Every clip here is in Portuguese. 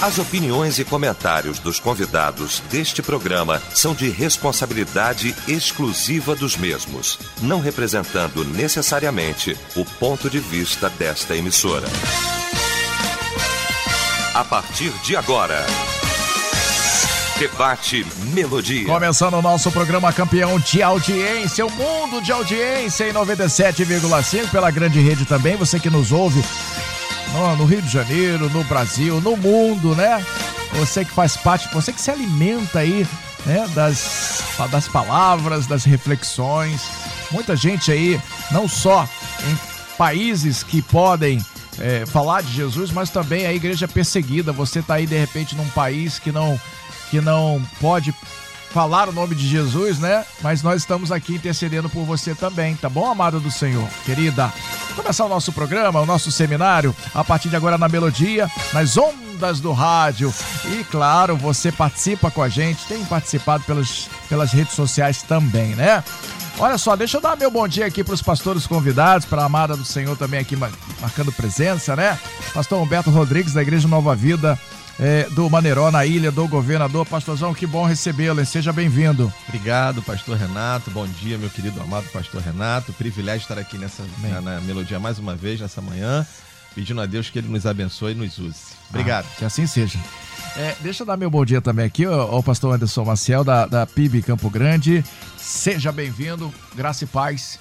As opiniões e comentários dos convidados deste programa são de responsabilidade exclusiva dos mesmos, não representando necessariamente o ponto de vista desta emissora. A partir de agora. Debate Melodia. Começando o nosso programa campeão de audiência, o mundo de audiência em 97,5 pela grande rede também. Você que nos ouve no, no, Rio de Janeiro, no Brasil, no mundo, né? Você que faz parte, você que se alimenta aí, né? Das, das palavras, das reflexões. Muita gente aí, não só em países que podem é, falar de Jesus, mas também a igreja perseguida. Você tá aí de repente num país que não que não pode falar o nome de Jesus, né? Mas nós estamos aqui intercedendo por você também, tá bom, amado do Senhor, querida? Começar o nosso programa, o nosso seminário, a partir de agora na Melodia, nas ondas do rádio. E claro, você participa com a gente, tem participado pelas, pelas redes sociais também, né? Olha só, deixa eu dar meu bom dia aqui para os pastores convidados, para a amada do Senhor também aqui marcando presença, né? Pastor Humberto Rodrigues, da Igreja Nova Vida, é, do Maneiró, na ilha do governador. Pastorzão, que bom recebê-lo, seja bem-vindo. Obrigado, pastor Renato. Bom dia, meu querido amado pastor Renato. Privilégio estar aqui nessa na, na, melodia mais uma vez, nessa manhã, pedindo a Deus que ele nos abençoe e nos use. Obrigado. Ah, que assim seja. É, deixa eu dar meu bom dia também aqui ao pastor Anderson Maciel, da, da PIB Campo Grande. Seja bem-vindo, graça e paz.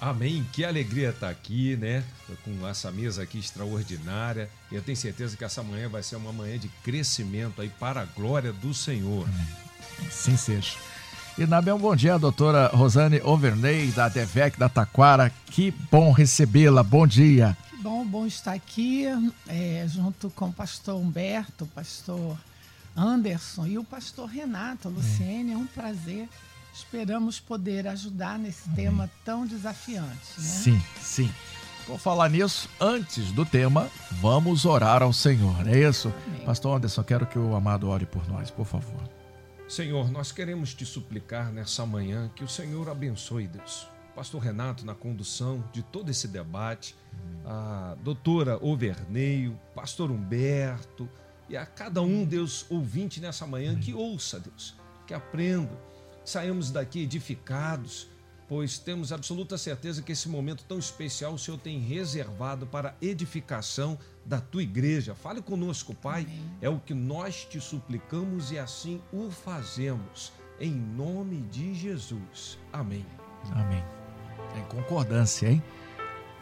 Amém. Que alegria estar aqui, né? Com essa mesa aqui extraordinária. E eu tenho certeza que essa manhã vai ser uma manhã de crescimento aí para a glória do Senhor. Amém. Sim seja. E também um bom dia, doutora Rosane Overney, da DEVEC da Taquara. Que bom recebê-la. Bom dia. Que bom, bom estar aqui, é, junto com o pastor Humberto, o pastor Anderson e o pastor Renato, Luciene. É, é um prazer Esperamos poder ajudar nesse Amém. tema tão desafiante. Né? Sim, sim. Vou falar nisso, antes do tema, vamos orar ao Senhor, é isso? Amém. Pastor Anderson, quero que o amado ore por nós, por favor. Senhor, nós queremos te suplicar nessa manhã que o Senhor abençoe, Deus. Pastor Renato na condução de todo esse debate, a doutora Overneio, pastor Humberto e a cada um, Deus, ouvinte nessa manhã, que ouça, Deus, que aprenda, saímos daqui edificados, pois temos absoluta certeza que esse momento tão especial o Senhor tem reservado para edificação da tua igreja. Fale conosco, Pai. Amém. É o que nós te suplicamos e assim o fazemos. Em nome de Jesus. Amém. Amém. Em concordância, hein?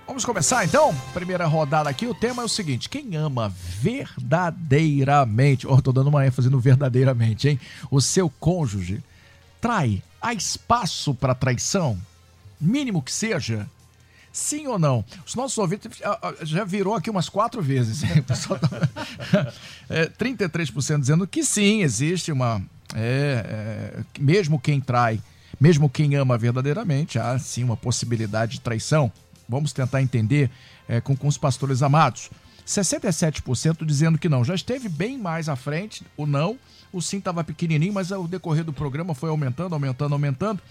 Vamos começar então? Primeira rodada aqui. O tema é o seguinte: quem ama verdadeiramente, oh, tô dando uma ênfase no verdadeiramente, hein? O seu cônjuge trai, há espaço para traição? Mínimo que seja? Sim ou não? Os nossos ouvintes já virou aqui umas quatro vezes. é, 33% dizendo que sim, existe uma. É, é, mesmo quem trai, mesmo quem ama verdadeiramente, há sim uma possibilidade de traição. Vamos tentar entender é, com, com os pastores amados. 67% dizendo que não. Já esteve bem mais à frente o não o sim estava pequenininho, mas ao decorrer do programa foi aumentando, aumentando, aumentando.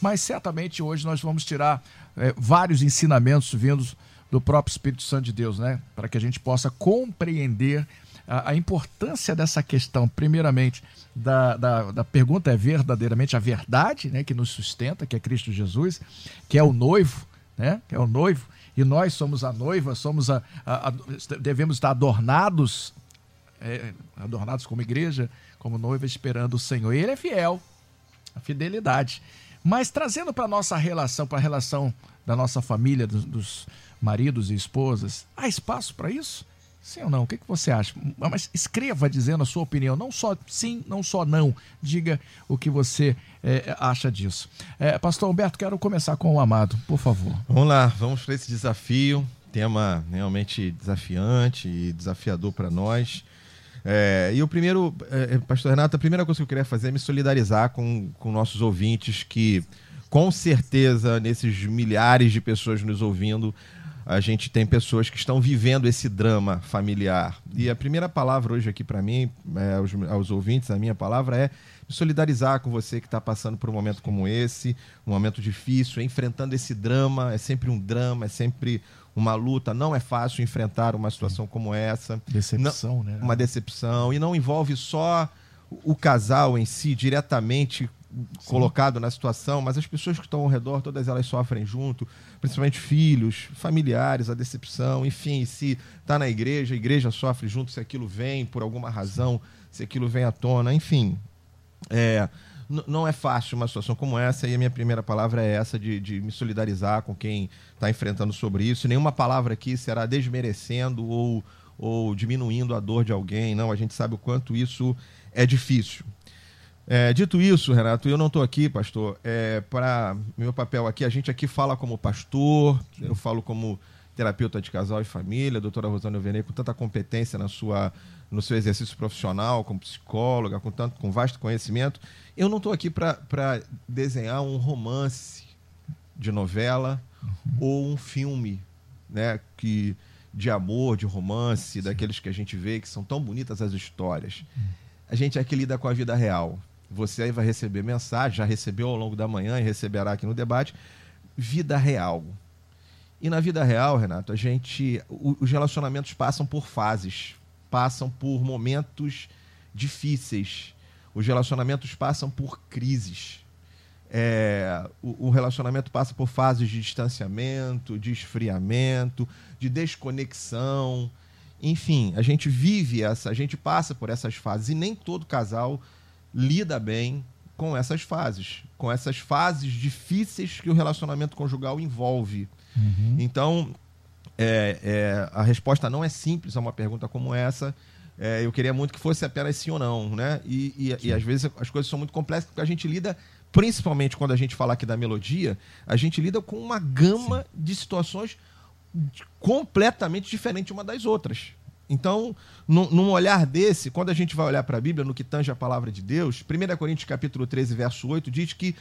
Mas certamente hoje nós vamos tirar é, vários ensinamentos vindos do próprio Espírito Santo de Deus, né? Para que a gente possa compreender a, a importância dessa questão, primeiramente, da, da, da, pergunta é verdadeiramente a verdade, né? Que nos sustenta, que é Cristo Jesus, que é o noivo, né? Que é o noivo. E nós somos a noiva, somos a, a, a devemos estar adornados, é, adornados como igreja, como noiva esperando o Senhor. E ele é fiel, a fidelidade. Mas trazendo para a nossa relação, para a relação da nossa família, dos, dos, maridos e esposas, há espaço para isso? Sim ou não? O que, que você acha? Mas escreva dizendo a sua opinião, não só sim, não só não. Diga o que você é, acha disso. É, Pastor Humberto, quero começar com o amado, por favor. Vamos lá, vamos para esse desafio. Tema realmente desafiante e desafiador para nós. É, e o primeiro, é, é, Pastor Renato, a primeira coisa que eu queria fazer é me solidarizar com, com nossos ouvintes que, com certeza, nesses milhares de pessoas nos ouvindo, a gente tem pessoas que estão vivendo esse drama familiar. E a primeira palavra hoje aqui para mim, é, aos, aos, ouvintes, a minha palavra é me solidarizar com você que está passando por um momento como esse, um momento difícil, enfrentando esse drama. É sempre um drama, é sempre uma luta, não é fácil enfrentar uma situação como essa. Decepção, não, né? Uma decepção. E não envolve só o casal em si, diretamente. Colocado na situação, mas as pessoas que estão ao redor, todas elas sofrem junto, principalmente filhos, familiares, a decepção, enfim, se está na igreja, a igreja sofre junto se aquilo vem por alguma razão, se aquilo vem à tona, enfim. É, não é fácil uma situação como essa, e a minha primeira palavra é essa, de, de me solidarizar com quem está enfrentando sobre isso. Nenhuma palavra aqui será desmerecendo ou, ou diminuindo a dor de alguém, não. A gente sabe o quanto isso é difícil. É, dito isso, Renato, eu não estou aqui, pastor, é, para meu papel aqui, a gente aqui fala como pastor, eu falo como terapeuta de casal e família, a doutora Rosana Venei, com tanta competência na sua, no seu exercício profissional, como psicóloga, com, tanto, com vasto conhecimento. Eu não estou aqui para desenhar um romance de novela uhum. ou um filme né, que, de amor, de romance, Sim. daqueles que a gente vê que são tão bonitas as histórias. Uhum. A gente aqui lida com a vida real. Você aí vai receber mensagem, já recebeu ao longo da manhã e receberá aqui no debate. Vida real e na vida real, Renato, a gente. os relacionamentos passam por fases, passam por momentos difíceis. Os relacionamentos passam por crises. É, o, o, relacionamento passa por fases de distanciamento, de esfriamento, de desconexão. Enfim, a gente vive essa, a gente passa por essas fases e nem todo casal lida bem com essas fases, com essas fases difíceis que o relacionamento conjugal envolve. Uhum. Então, é, é, a resposta não é simples a uma pergunta como essa. É, eu queria muito que fosse apenas sim ou não, né? E, e, e, às vezes as coisas são muito complexas porque a gente lida, principalmente quando a gente fala aqui da melodia, a gente lida com uma gama sim. de situações completamente diferentes uma das outras. Então, num, num, olhar desse, quando a gente vai olhar para a Bíblia, no que tange a palavra de Deus, 1 Coríntios capítulo 13, verso 8, diz que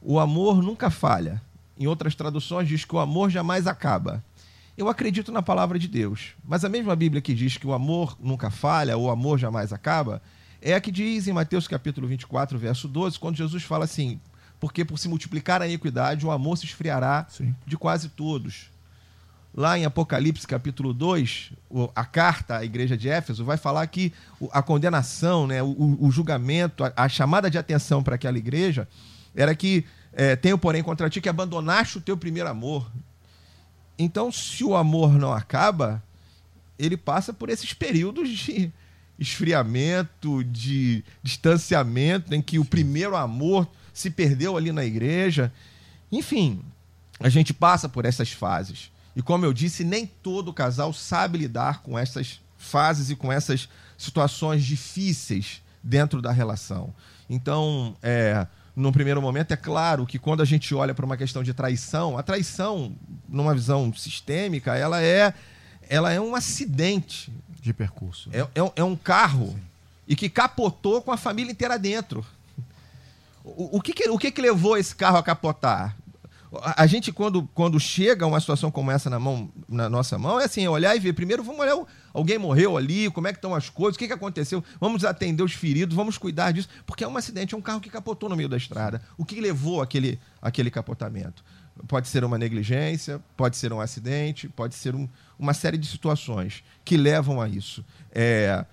o amor nunca falha. Em outras traduções, diz que o amor jamais acaba. Eu acredito na palavra de Deus, mas a mesma Bíblia que diz que o amor nunca falha, o amor jamais acaba, é a que diz em Mateus capítulo 24, verso 12, quando Jesus fala assim: porque por se multiplicar a iniquidade, o amor se esfriará Sim. de quase todos. Lá em Apocalipse capítulo 2, a carta à igreja de Éfeso vai falar que a condenação, né, o, o julgamento, a, a chamada de atenção para aquela igreja era que é, tenho, porém, contra ti que abandonaste o teu primeiro amor. Então, se o amor não acaba, ele passa por esses períodos de esfriamento, de distanciamento, em que o primeiro amor se perdeu ali na igreja. Enfim, a gente passa por essas fases. E como eu disse, nem todo casal sabe lidar com essas fases e com essas situações difíceis dentro da relação. Então, é, num primeiro momento, é claro que quando a gente olha para uma questão de traição, a traição, numa visão sistêmica, ela é, ela é um acidente. De percurso. É, é, é um carro Sim. e que capotou com a família inteira dentro. O, o, que, que, o que, que levou esse carro a capotar? A gente, quando, quando chega uma situação como essa na, mão, na nossa mão, é assim, é olhar e ver. Primeiro, vamos olhar, alguém morreu ali, como é que estão as coisas, o que, que aconteceu, vamos atender os feridos, vamos cuidar disso, porque é um acidente, é um carro que capotou no meio da estrada. O que levou aquele, aquele capotamento? Pode ser uma negligência, pode ser um acidente, pode ser um, uma série de situações que levam a isso. É,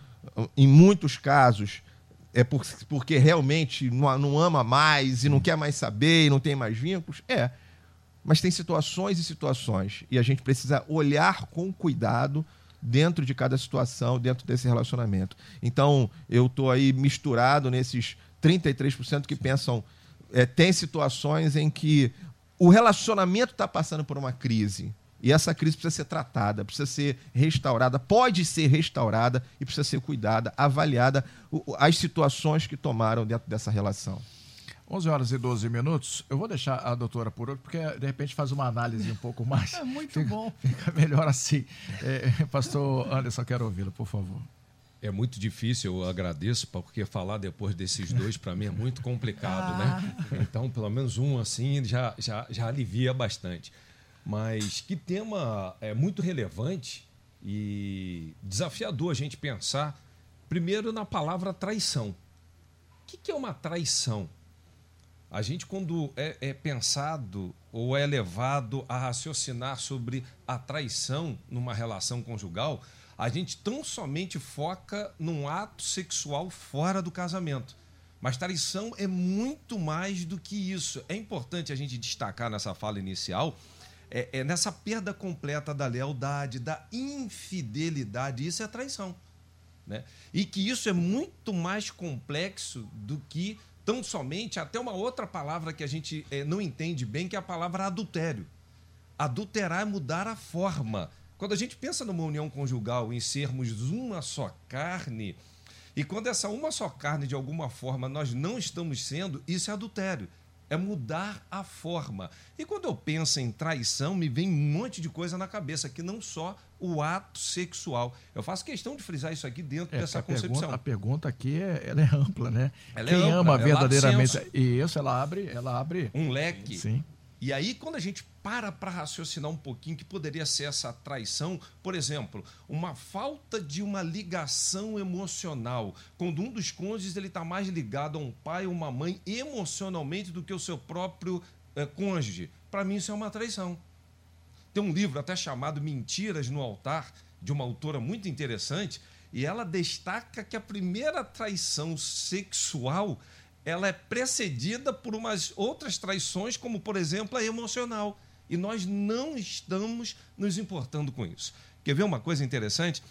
em muitos casos, é por, porque realmente não, não ama mais e não quer mais saber e não tem mais vínculos. É. Mas tem situações e situações. E a gente precisa olhar com cuidado dentro de cada situação, dentro desse relacionamento. Então, eu estou aí misturado nesses 33% que pensam. É, tem situações em que o relacionamento está passando por uma crise. E essa crise precisa ser tratada, precisa ser restaurada, pode ser restaurada e precisa ser cuidada, avaliada as situações que tomaram dentro dessa relação. 11 horas e 12 minutos. Eu vou deixar a doutora por outro, porque de repente faz uma análise um pouco mais. É muito fica, bom. Fica melhor assim. É, pastor Anderson, quero ouvi-lo, por favor. É muito difícil, eu agradeço, porque falar depois desses dois, para mim, é muito complicado, né? ah. né? Então, pelo menos um assim já, já, já alivia bastante. Mas que tema é muito relevante e desafiador a gente pensar, primeiro, na palavra traição. O que, que é uma traição? A gente, quando é, é pensado ou é levado a raciocinar sobre a traição numa relação conjugal, a gente tão somente foca num ato sexual fora do casamento. Mas traição é muito mais do que isso. É importante a gente destacar nessa fala inicial é, é nessa perda completa da lealdade, da infidelidade. Isso é traição. Né? E que isso é muito mais complexo do que tão somente até uma outra palavra que a gente é, não entende bem, que é a palavra adultério. Adulterar é mudar a forma. Quando a gente pensa numa união conjugal, em sermos uma só carne, e quando essa uma só carne, de alguma forma, nós não estamos sendo, isso é adultério. É mudar a forma. E quando eu penso em traição, me vem um monte de coisa na cabeça, que não só o ato sexual. Eu faço questão de frisar isso aqui dentro é, dessa a concepção. Pergunta, a pergunta aqui é, ela é ampla, né? Ela Quem é ampla, ama verdadeiramente. Isso, ela abre, ela abre. Um leque. Sim. E aí, quando a gente para para raciocinar um pouquinho que poderia ser essa traição, por exemplo, uma falta de uma ligação emocional, quando um dos cônjuges ele está mais ligado a um pai ou uma mãe emocionalmente do que o seu próprio é, cônjuge, para mim isso é uma traição. Tem um livro até chamado Mentiras no Altar, de uma autora muito interessante, e ela destaca que a primeira traição sexual ela é precedida por umas outras traições, como por exemplo a emocional. E nós não estamos nos importando com isso. Quer ver uma coisa interessante?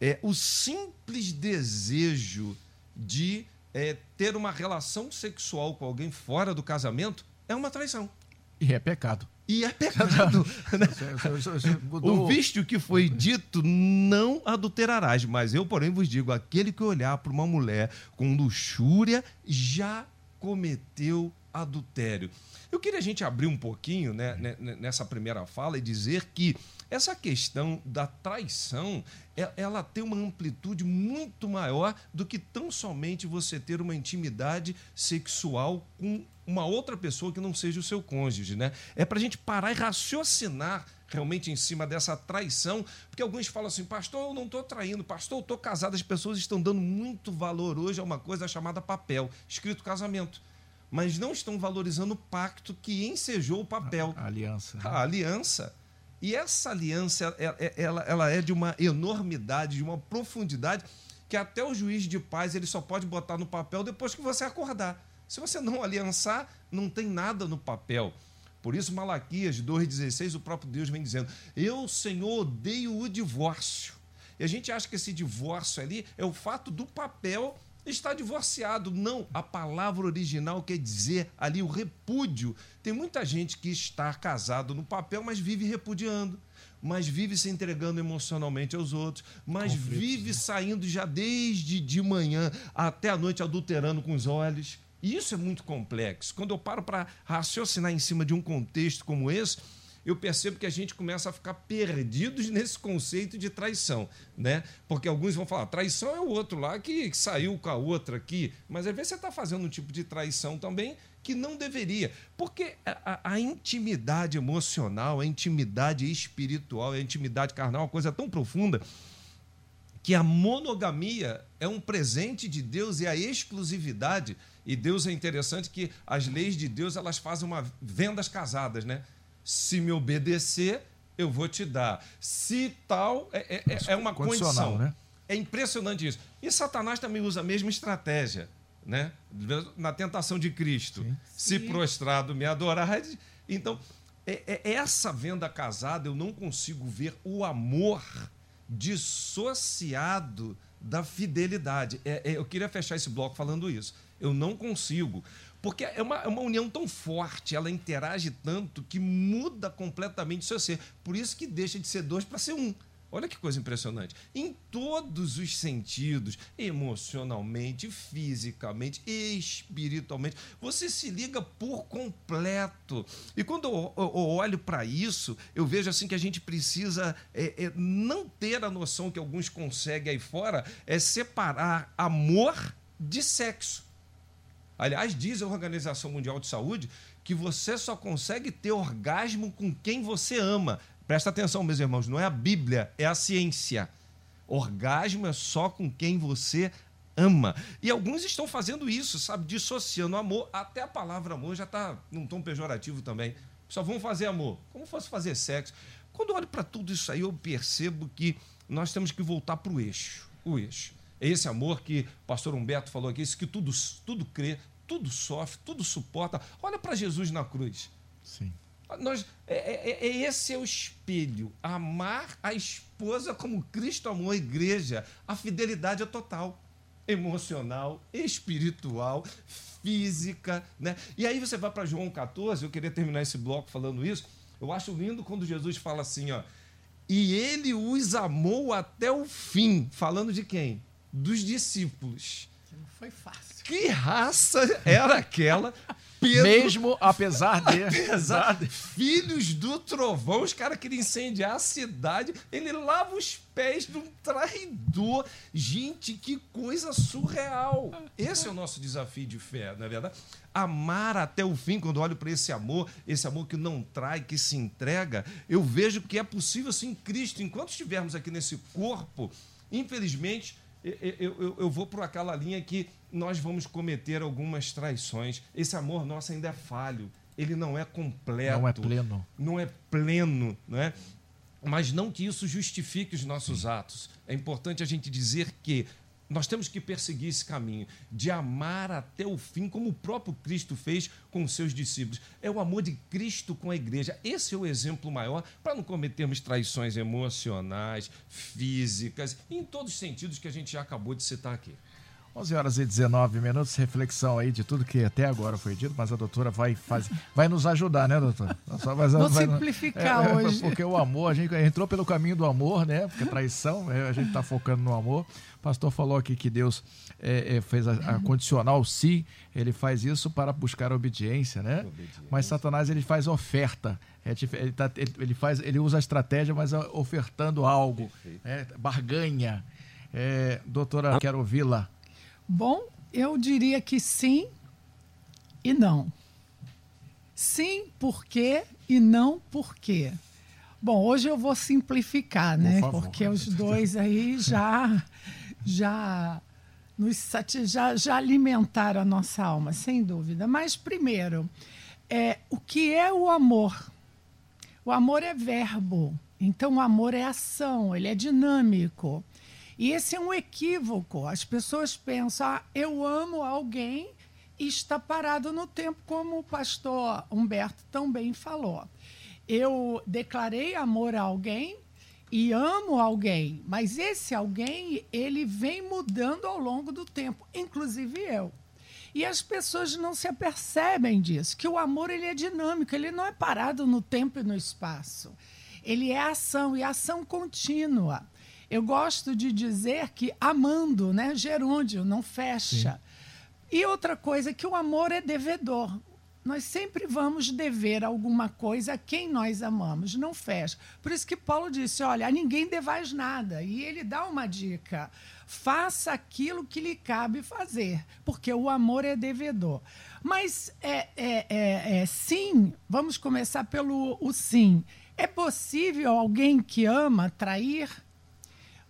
É o simples desejo de é, ter uma relação sexual com alguém fora do casamento é uma traição. E é pecado. E é pecado. né? o visto que foi dito, não adulterarás. Mas eu, porém, vos digo: aquele que olhar para uma mulher com luxúria já cometeu adultério. Eu queria a gente abrir um pouquinho né, nessa primeira fala e dizer que essa questão da traição, ela tem uma amplitude muito maior do que tão somente você ter uma intimidade sexual com uma outra pessoa que não seja o seu cônjuge, né? É para a gente parar e raciocinar realmente em cima dessa traição, porque alguns falam assim, pastor, eu não estou traindo, pastor, eu estou casado, as pessoas estão dando muito valor hoje a uma coisa chamada papel, escrito casamento mas não estão valorizando o pacto que ensejou o papel. A, aliança. Né? A aliança. E essa aliança, ela, ela é de uma enormidade, de uma profundidade, que até o juiz de paz ele só pode botar no papel depois que você acordar. Se você não aliançar, não tem nada no papel. Por isso, Malaquias 2,16, o próprio Deus vem dizendo: Eu, Senhor, odeio o divórcio. E a gente acha que esse divórcio ali é o fato do papel está divorciado. Não, a palavra original quer dizer ali o repúdio. Tem muita gente que está casado no papel, mas vive repudiando, mas vive se entregando emocionalmente aos outros, mas Conflito, vive né? saindo já desde de manhã até a noite adulterando com os olhos. E isso é muito complexo. Quando eu paro para raciocinar em cima de um contexto como esse, eu percebo que a gente começa a ficar perdidos nesse conceito de traição, né? Porque alguns vão falar, traição é o outro lá que, saiu com a outra aqui, mas às vezes você está fazendo um tipo de traição também que não deveria, porque a, a, intimidade emocional, a intimidade espiritual, a intimidade carnal é uma coisa tão profunda que a monogamia é um presente de Deus e a exclusividade e Deus é interessante que as leis de Deus elas fazem uma vendas casadas, né? Se me obedecer, eu vou te dar. Se tal, é, é, é uma condição. Né? É impressionante isso. E Satanás também usa a mesma estratégia. Né? Na tentação de Cristo. Sim. Se prostrado me adorar. Então, é, é, essa venda casada, eu não consigo ver o amor dissociado da fidelidade. É, é, eu queria fechar esse bloco falando isso. Eu não consigo. Porque é uma, é uma união tão forte, ela interage tanto que muda completamente o seu ser. Por isso que deixa de ser dois para ser um. Olha que coisa impressionante. Em todos os sentidos, emocionalmente, fisicamente, espiritualmente, você se liga por completo. E quando eu, olho para isso, eu vejo assim que a gente precisa é, é, não ter a noção que alguns conseguem aí fora, é separar amor de sexo. Aliás, diz a Organização Mundial de Saúde que você só consegue ter orgasmo com quem você ama. Presta atenção, meus irmãos, não é a Bíblia, é a ciência. Orgasmo é só com quem você ama. E alguns estão fazendo isso, sabe? Dissociando amor. Até a palavra amor já está num tom pejorativo também. Só vamos fazer amor. Como fosse fazer sexo. Quando eu olho para tudo isso aí, eu percebo que nós temos que voltar para o eixo. O eixo. É esse amor que o pastor Humberto falou aqui, esse que tudo, tudo crê, tudo sofre, tudo suporta. Olha para Jesus na cruz. Sim. Nós, é, é, é, esse é o espelho. Amar a esposa como Cristo amou a igreja. A fidelidade é total. Emocional, espiritual, física. Né? E aí você vai para João 14, eu queria terminar esse bloco falando isso. Eu acho lindo quando Jesus fala assim, ó. E ele os amou até o fim. Falando de quem? Dos discípulos. Não foi fácil. Que raça era aquela Pedro, Mesmo apesar de. Apesar de filhos do trovão, os caras queriam incendiar a cidade. Ele lava os pés de um traidor. Gente, que coisa surreal. Esse é o nosso desafio de fé, não é verdade? Amar até o fim, quando olho para esse amor, esse amor que não trai, que se entrega, eu vejo que é possível sim Cristo. Enquanto estivermos aqui nesse corpo, infelizmente eu, eu, eu vou por aquela linha que nós vamos cometer algumas traições. Esse amor nosso ainda é falho. Ele não é completo. Não é pleno. Não é pleno, não é? Mas não que isso justifique os nossos atos. É importante a gente dizer que nós temos que perseguir esse caminho de amar até o fim, como o próprio Cristo fez com os seus discípulos. É o amor de Cristo com a igreja. Esse é o exemplo maior para não cometermos traições emocionais, físicas, em todos os sentidos que a gente já acabou de citar aqui. 11 horas e 19 minutos, reflexão aí de tudo que até agora foi dito, mas a doutora vai fazer, vai nos ajudar, né, doutora? Só vai, Vou vai, simplificar é, é hoje. Porque o amor, a gente entrou pelo caminho do amor, né? Porque traição, é, a gente está focando no amor. O pastor falou aqui que Deus é, é, fez a, a, condicional se, ele faz isso para buscar obediência, né? Obediência. Mas Satanás ele faz oferta. É, ele, tá, ele, ele, faz, ele usa a estratégia, mas ofertando algo. É, barganha. doutora, quero ouvi-la. Bom, eu diria que sim e não. Sim, por quê e não por quê. Bom, hoje eu vou simplificar, né? Porque os dois aí já já nos já, já alimentaram a nossa alma, sem dúvida. Mas primeiro, é, o que é o amor? O amor é verbo. Então o amor é ação, ele é dinâmico. E esse é um equívoco. As pessoas pensam, ah, eu amo alguém e está parado no tempo, como o pastor Humberto também falou. Eu declarei amor a alguém e amo alguém, mas esse alguém, ele vem mudando ao longo do tempo, inclusive eu. E as pessoas não se apercebem disso, que o amor ele é dinâmico, ele não é parado no tempo e no espaço. Ele é ação e ação contínua. Eu gosto de dizer que amando, né? Gerúndio, não fecha. Sim. E outra coisa, que o amor é devedor. Nós sempre vamos dever alguma coisa a quem nós amamos, não fecha. Por isso que Paulo disse: olha, a ninguém devais nada. E ele dá uma dica: faça aquilo que lhe cabe fazer, porque o amor é devedor. Mas é, é, é, é sim, vamos começar pelo o sim. É possível alguém que ama trair?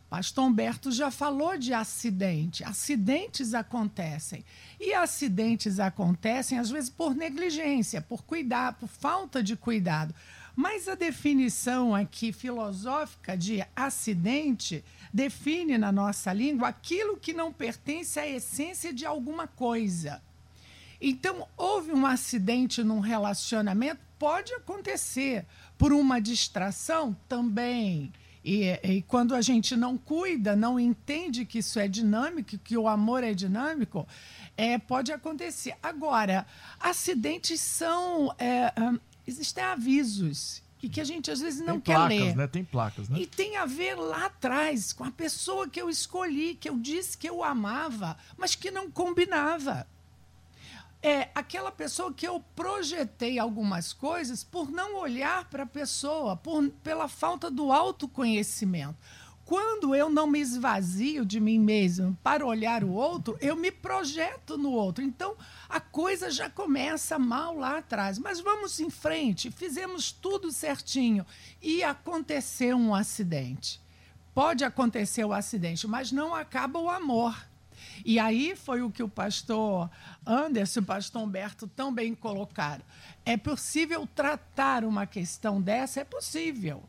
Pastor Humberto já falou de acidente. Acidentes acontecem. E acidentes acontecem, às vezes, por negligência, por cuidar, por falta de cuidado. Mas a definição aqui filosófica de acidente define na nossa língua aquilo que não pertence à essência de alguma coisa. Então, houve um acidente num relacionamento? Pode acontecer. Por uma distração? Também. E, e, quando a gente não cuida, não entende que isso é dinâmico, que o amor é dinâmico, é, pode acontecer. Agora, acidentes são. É, um, existem avisos e que a gente às vezes não tem quer placas, ler. Né? Tem placas, né? E tem a ver lá atrás com a pessoa que eu escolhi, que eu disse que eu amava, mas que não combinava é aquela pessoa que eu projetei algumas coisas por não olhar para a pessoa, por, pela falta do autoconhecimento. Quando eu não me esvazio de mim mesmo para olhar o outro, eu me projeto no outro. Então, a coisa já começa mal lá atrás. Mas vamos em frente, fizemos tudo certinho e aconteceu um acidente. Pode acontecer o acidente, mas não acaba o amor. E aí foi o que o pastor Anderson e o pastor Humberto tão bem colocaram. É possível tratar uma questão dessa? É possível.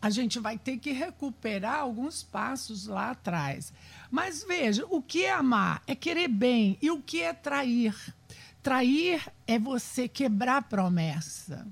A gente vai ter que recuperar alguns passos lá atrás. Mas veja, o que é amar? É querer bem. E o que é trair? Trair é você quebrar promessa.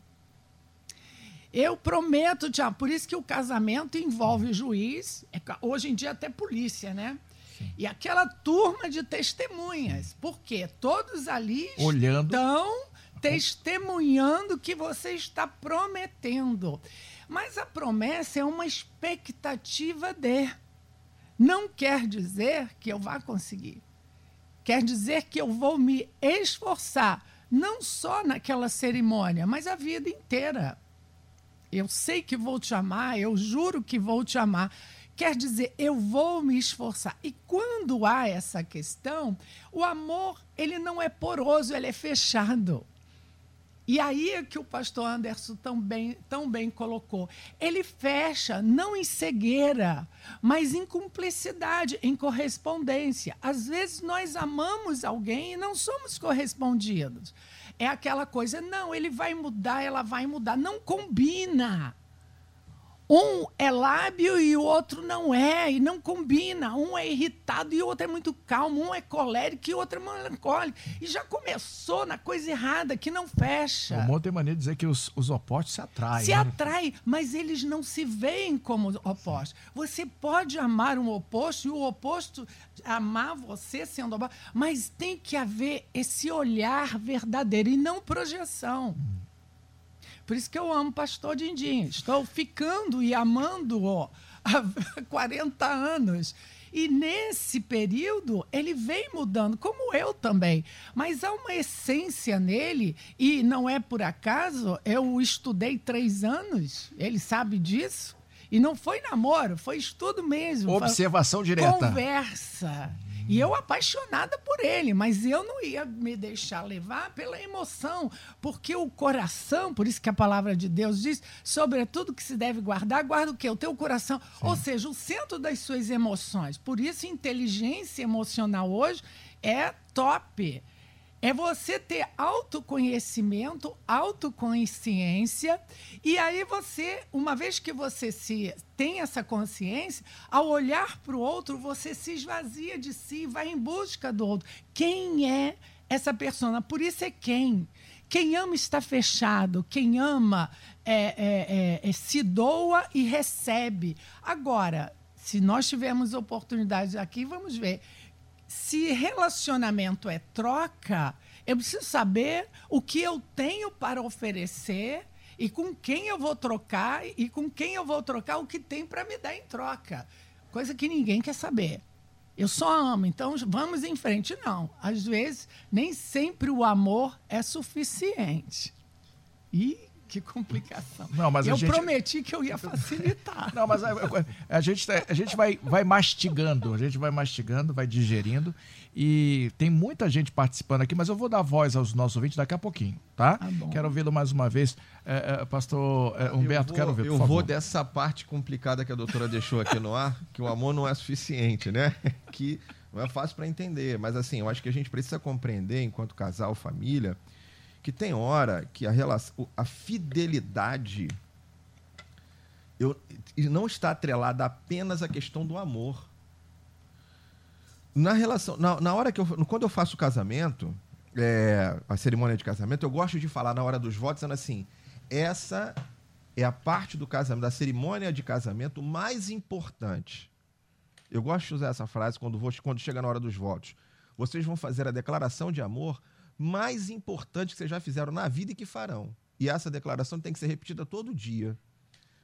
Eu prometo amar. Por isso que o casamento envolve juiz, é hoje em dia até polícia, né? Sim. E aquela turma de testemunhas. Porque todos ali Olhando. estão testemunhando que você está prometendo. Mas a promessa é uma expectativa de. Não quer dizer que eu vá conseguir. Quer dizer que eu vou me esforçar, não só naquela cerimônia, mas a vida inteira. Eu sei que vou te amar, eu juro que vou te amar. Quer dizer, eu vou me esforçar. E quando há essa questão, o amor, ele não é poroso, ele é fechado. E aí é que o pastor Anderson tão bem, tão bem colocou. Ele fecha não em cegueira, mas em cumplicidade, em correspondência. Às vezes nós amamos alguém e não somos correspondidos. É aquela coisa, não, ele vai mudar, ela vai mudar. Não combina. Um é lábio e o outro não é, e não combina. Um é irritado e o outro é muito calmo. Um é colérico e o outro é melancólico. E já começou na coisa errada, que não fecha. O mundo tem maneira de dizer que os, os opostos se atraem. Se né? atraem, mas eles não se veem como opostos. Você pode amar um oposto e o oposto amar você sendo oposto, mas tem que haver esse olhar verdadeiro e não projeção. Hum. Por isso que eu amo Pastor Dindim. Estou ficando e amando-o há 40 anos. E nesse período, ele vem mudando, como eu também. Mas há uma essência nele, e não é por acaso, eu estudei três anos, ele sabe disso. E não foi namoro, foi estudo mesmo. Observação direta. Conversa. E eu apaixonada por ele, mas eu não ia me deixar levar pela emoção, porque o coração, por isso que a palavra de Deus diz, sobretudo que se deve guardar, guarda o quê? O teu coração, Sim. ou seja, o centro das suas emoções. Por isso inteligência emocional hoje é top. É você ter autoconhecimento, autoconsciência, e aí você, uma vez que você se tem essa consciência, ao olhar para o outro, você se esvazia de si, vai em busca do outro. Quem é essa persona? Por isso é quem. Quem ama está fechado, quem ama é, é, é, é se doa e recebe. Agora, se nós tivermos oportunidades aqui, vamos ver se relacionamento é troca, eu preciso saber o que eu tenho para oferecer e com quem eu vou trocar e com quem eu vou trocar o que tem para me dar em troca. Coisa que ninguém quer saber. Eu só amo, então vamos em frente. Não. Às vezes, nem sempre o amor é suficiente. E que complicação. Não, mas eu gente... prometi que eu ia facilitar. Não, mas a, a, gente, tá, a gente vai, vai mastigando, a gente vai mastigando, vai digerindo. E tem muita gente participando aqui, mas eu vou dar voz aos nossos ouvintes daqui a pouquinho, tá? tá quero ouvi-lo mais uma vez. É, é, pastor é, Humberto, vou, quero ouvir. Eu vou dessa parte complicada que a doutora deixou aqui no ar, que o amor não é suficiente, né? Que não é fácil para entender. Mas assim, eu acho que a gente precisa compreender, enquanto casal, família, que tem hora que a, relação, a fidelidade eu, não está atrelada apenas à questão do amor. Na relação, na, na hora que eu, quando eu faço o casamento, é, a cerimônia de casamento, eu gosto de falar na hora dos votos, dizendo assim: essa é a parte do casamento, da cerimônia de casamento mais importante. Eu gosto de usar essa frase quando, vou, quando chega na hora dos votos. Vocês vão fazer a declaração de amor mais importante que vocês já fizeram na vida e que farão. E essa declaração tem que ser repetida todo dia.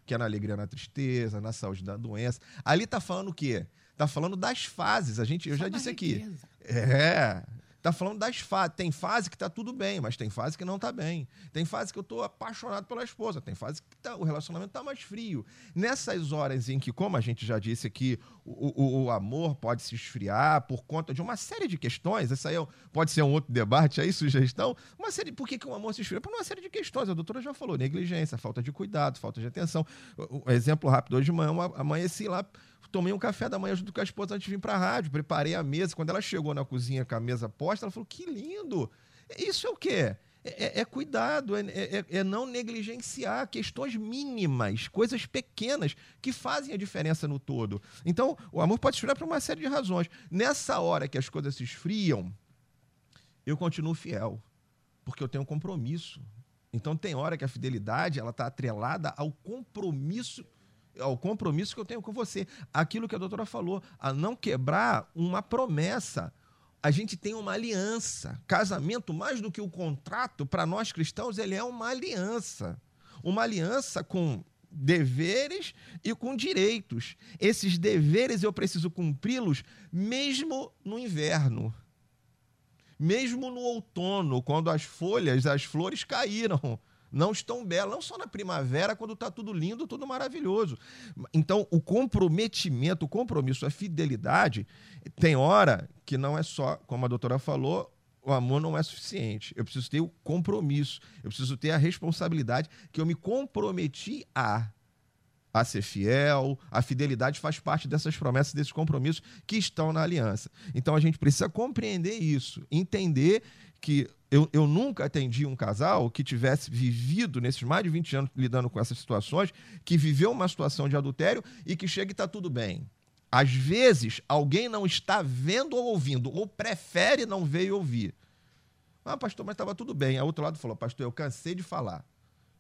Que é na alegria, na tristeza, na saúde, da doença. Ali está falando o quê? Está falando das fases. A gente, eu Só já disse aqui. É. Tá falando das fases. Tem fase que tá tudo bem, mas tem fase que não tá bem. Tem fase que eu tô apaixonado pela esposa, tem fase que tá, o relacionamento tá mais frio. Nessas horas em que, como a gente já disse aqui, o, o, amor pode se esfriar por conta de uma série de questões. Essa aí é, pode ser um outro debate aí, sugestão. Uma série, por que, que o amor se esfria? Por uma série de questões. A doutora já falou: negligência, falta de cuidado, falta de atenção. Um exemplo rápido: hoje de manhã, amanheci lá, tomei um café da manhã junto com a esposa antes de vir para a rádio, preparei a mesa. Quando ela chegou na cozinha com a mesa posta, ela falou: que lindo! Isso é o quê? É, é, é, cuidado, é, é, é, não negligenciar questões mínimas, coisas pequenas que fazem a diferença no todo. Então, o amor pode esfriar por uma série de razões. Nessa hora que as coisas se esfriam, eu continuo fiel, porque eu tenho um compromisso. Então, tem hora que a fidelidade ela está atrelada ao compromisso ao compromisso que eu tenho com você. Aquilo que a doutora falou, a não quebrar uma promessa a gente tem uma aliança. Casamento, mais do que o contrato, para nós cristãos, ele é uma aliança. Uma aliança com deveres e com direitos. Esses deveres eu preciso cumpri-los mesmo no inverno. Mesmo no outono, quando as folhas, as flores caíram não estão belas, não só na primavera, quando está tudo lindo, tudo maravilhoso. Então, o comprometimento, o compromisso, a fidelidade, tem hora que não é só, como a doutora falou, o amor não é suficiente. Eu preciso ter o compromisso, eu preciso ter a responsabilidade que eu me comprometi a a ser fiel, a fidelidade faz parte dessas promessas, desses compromissos que estão na aliança. Então a gente precisa compreender isso, entender que eu, eu nunca atendi um casal que tivesse vivido, nesses mais de 20 anos lidando com essas situações, que viveu uma situação de adultério e que chega e está tudo bem. Às vezes, alguém não está vendo ou ouvindo, ou prefere não ver e ouvir. Ah, pastor, mas estava tudo bem. A outro lado falou, pastor, eu cansei de falar.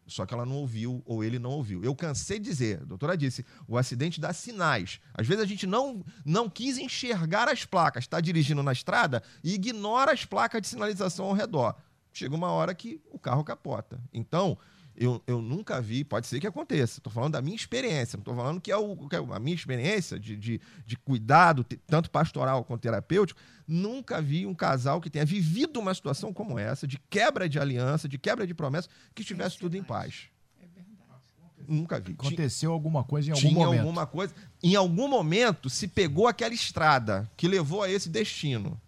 Só que ela não ouviu ou ele não ouviu. Eu cansei de dizer, a doutora disse, o acidente dá sinais. Às vezes a gente não, não quis enxergar as placas, está dirigindo na estrada e ignora as placas de sinalização ao redor. Chega uma hora que o carro capota. Então, eu, eu nunca vi, pode ser que aconteça. Estou falando da minha experiência, não estou falando que é, o, que é a minha experiência de, de, de cuidado, tanto pastoral quanto terapêutico. Nunca vi um casal que tenha vivido uma situação como essa, de quebra de aliança, de quebra de promessa, que estivesse tudo em paz. É Nunca vi. Aconteceu alguma coisa em algum Tinha momento. alguma coisa. Em algum momento se pegou aquela estrada que levou a esse destino.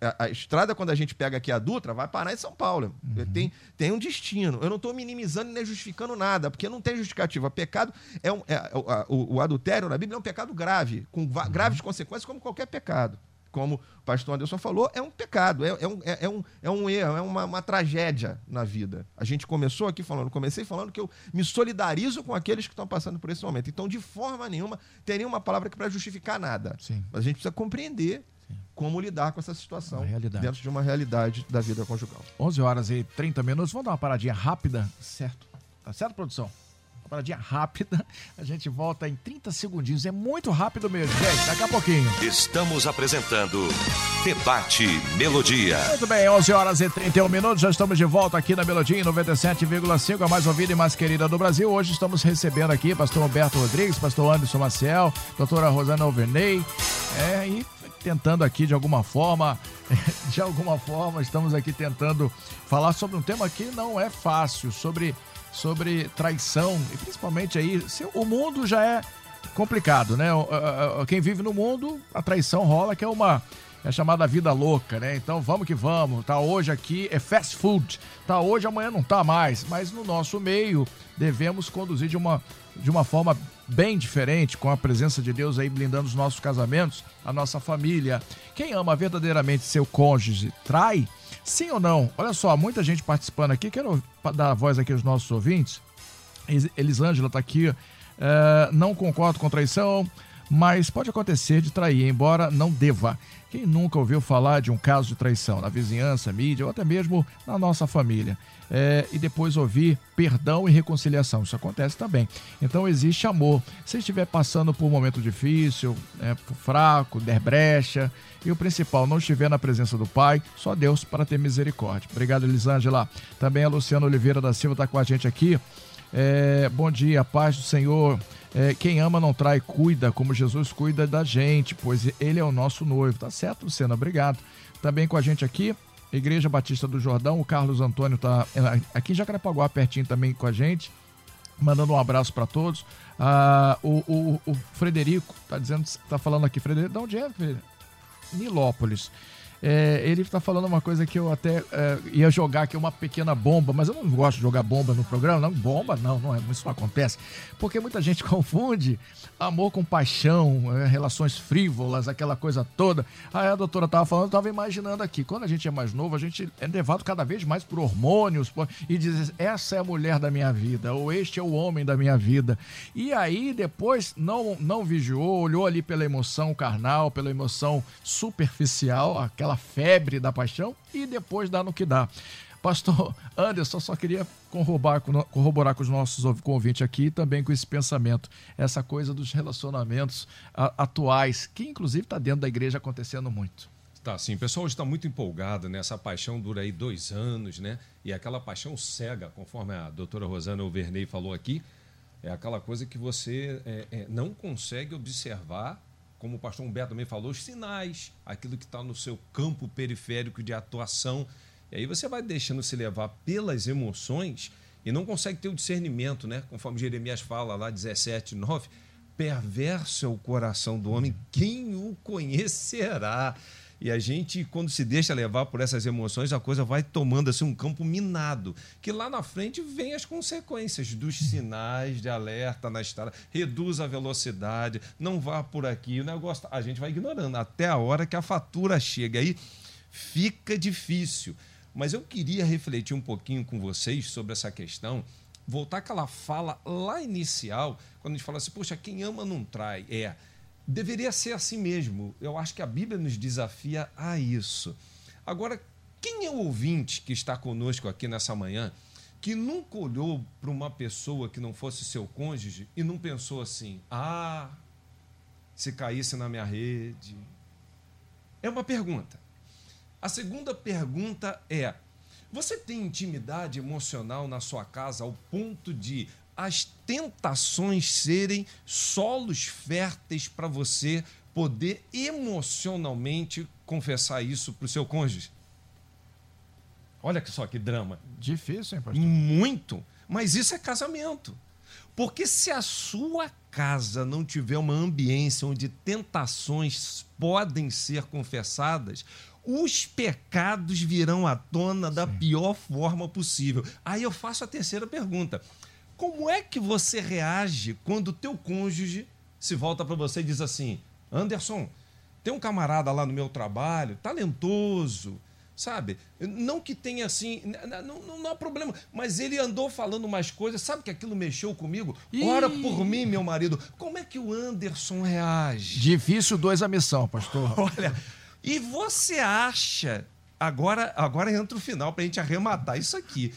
A, a, estrada, quando a gente pega aqui a Dutra, vai parar em São Paulo. Uhum. Tem, tem um destino. Eu não estou minimizando nem justificando nada, porque não tem justificativa. Pecado é, um, é o, o, adultério na Bíblia é um pecado grave, com uhum. graves consequências, como qualquer pecado. Como o pastor Anderson falou, é um pecado, é, é um, é, é, um, é um erro, é uma, uma tragédia na vida. A gente começou aqui falando, comecei falando que eu me solidarizo com aqueles que estão passando por esse momento. Então, de forma nenhuma, teria uma palavra que para justificar nada. Sim. Mas a gente precisa compreender como lidar com essa situação dentro de uma realidade da vida conjugal. 11 horas e 30 minutos. Vamos dar uma paradinha rápida, certo? Tá certo, produção? Uma paradinha rápida. A gente volta em 30 segundinhos. É muito rápido mesmo, gente. Daqui a pouquinho. Estamos apresentando Debate Melodia. Muito bem, 11 horas e 31 minutos. Já estamos de volta aqui na Melodia 97,5, a mais ouvida e mais querida do Brasil. Hoje estamos recebendo aqui pastor Humberto Rodrigues, pastor Anderson Maciel, doutora Rosana Alverney. É, e tentando aqui de alguma forma, de alguma forma, estamos aqui tentando falar sobre um tema que não é fácil, sobre, sobre traição e principalmente aí, o mundo já é complicado, né? Quem vive no mundo, a traição rola, que é uma é chamada vida louca, né? Então vamos que vamos. Tá hoje aqui é fast food. Tá hoje, amanhã não tá mais, mas no nosso meio devemos conduzir de uma de uma forma bem diferente, com a presença de Deus aí blindando os nossos casamentos, a nossa família. Quem ama verdadeiramente seu cônjuge trai? Sim ou não? Olha só, muita gente participando aqui. Quero dar a voz aqui aos nossos ouvintes. Elisângela está aqui. Uh, não concordo com traição, mas pode acontecer de trair, embora não deva. Quem nunca ouviu falar de um caso de traição na vizinhança, mídia ou até mesmo na nossa família? É, e depois ouvir perdão e reconciliação. Isso acontece também. Então existe amor. Se estiver passando por um momento difícil, é, fraco, der brecha, e o principal, não estiver na presença do Pai, só Deus para ter misericórdia. Obrigado, Elisângela. Também a Luciana Oliveira da Silva está com a gente aqui. É, bom dia, paz do Senhor. É, quem ama não trai, cuida, como Jesus cuida da gente, pois ele é o nosso noivo. Tá certo, Luciana? Obrigado. Também com a gente aqui, Igreja Batista do Jordão, o Carlos Antônio tá é, aqui em Jacarepaguá, pertinho também com a gente. mandando um abraço para todos. Ah, o, o, o, Frederico tá dizendo, tá falando aqui, Frederico, de onde é, Frederico? Nilópolis. É, ele está falando uma coisa que eu até é, ia jogar aqui uma pequena bomba, mas eu não gosto de jogar bomba no programa, não. Bomba, não, não é, isso não acontece. Porque muita gente confunde amor com paixão, é, relações frívolas, aquela coisa toda. Aí a doutora estava falando, eu estava imaginando aqui, quando a gente é mais novo, a gente é levado cada vez mais por hormônios por, e diz: essa é a mulher da minha vida, ou este é o homem da minha vida. E aí depois não, não vigiou, olhou ali pela emoção carnal, pela emoção superficial, aquela aquela febre da paixão e depois dá no que dá. Pastor Anderson, só queria corroborar com, corroborar com os nossos convites aqui também com esse pensamento, essa coisa dos relacionamentos atuais, que inclusive está dentro da igreja acontecendo muito. Tá, sim. O pessoal está muito empolgado, né? Essa paixão dura aí dois anos, né? E aquela paixão cega, conforme a doutora Rosana Overney falou aqui, é aquela coisa que você é, é, não consegue observar como o pastor Humberto também falou, os sinais, aquilo que está no seu campo periférico de atuação. E aí você vai deixando se levar pelas emoções e não consegue ter o discernimento, né? Conforme Jeremias fala lá, 17, 9. Perverso é o coração do homem, quem o conhecerá? E a gente, quando se deixa levar por essas emoções, a coisa vai tomando assim um campo minado, que lá na frente vem as consequências dos sinais de alerta na estrada, reduz a velocidade, não vá por aqui, o negócio, a gente vai ignorando até a hora que a fatura chega aí, fica difícil. Mas eu queria refletir um pouquinho com vocês sobre essa questão, voltar àquela fala lá inicial, quando a gente fala assim, poxa, quem ama não trai. É, Deveria ser assim mesmo. Eu acho que a Bíblia nos desafia a isso. Agora, quem é o ouvinte que está conosco aqui nessa manhã que nunca olhou para uma pessoa que não fosse seu cônjuge e não pensou assim: ah, se caísse na minha rede? É uma pergunta. A segunda pergunta é: você tem intimidade emocional na sua casa ao ponto de as tentações serem solos férteis para você poder emocionalmente confessar isso para o seu cônjuge. Olha só que drama. Difícil, hein, pastor? Muito. Mas isso é casamento. Porque se a sua casa não tiver uma ambiência onde tentações podem ser confessadas, os pecados virão à tona da Sim. pior forma possível. Aí eu faço a terceira pergunta. Como é que você reage quando o teu cônjuge se volta para você e diz assim: Anderson, tem um camarada lá no meu trabalho, talentoso, sabe? Não que tenha assim, não, não, não há problema, mas ele andou falando mais coisas, sabe que aquilo mexeu comigo? Ih. Ora por mim, meu marido. Como é que o Anderson reage? Difícil dois a missão, pastor. Olha, e você acha, agora, agora entra o final para a gente arrematar isso aqui.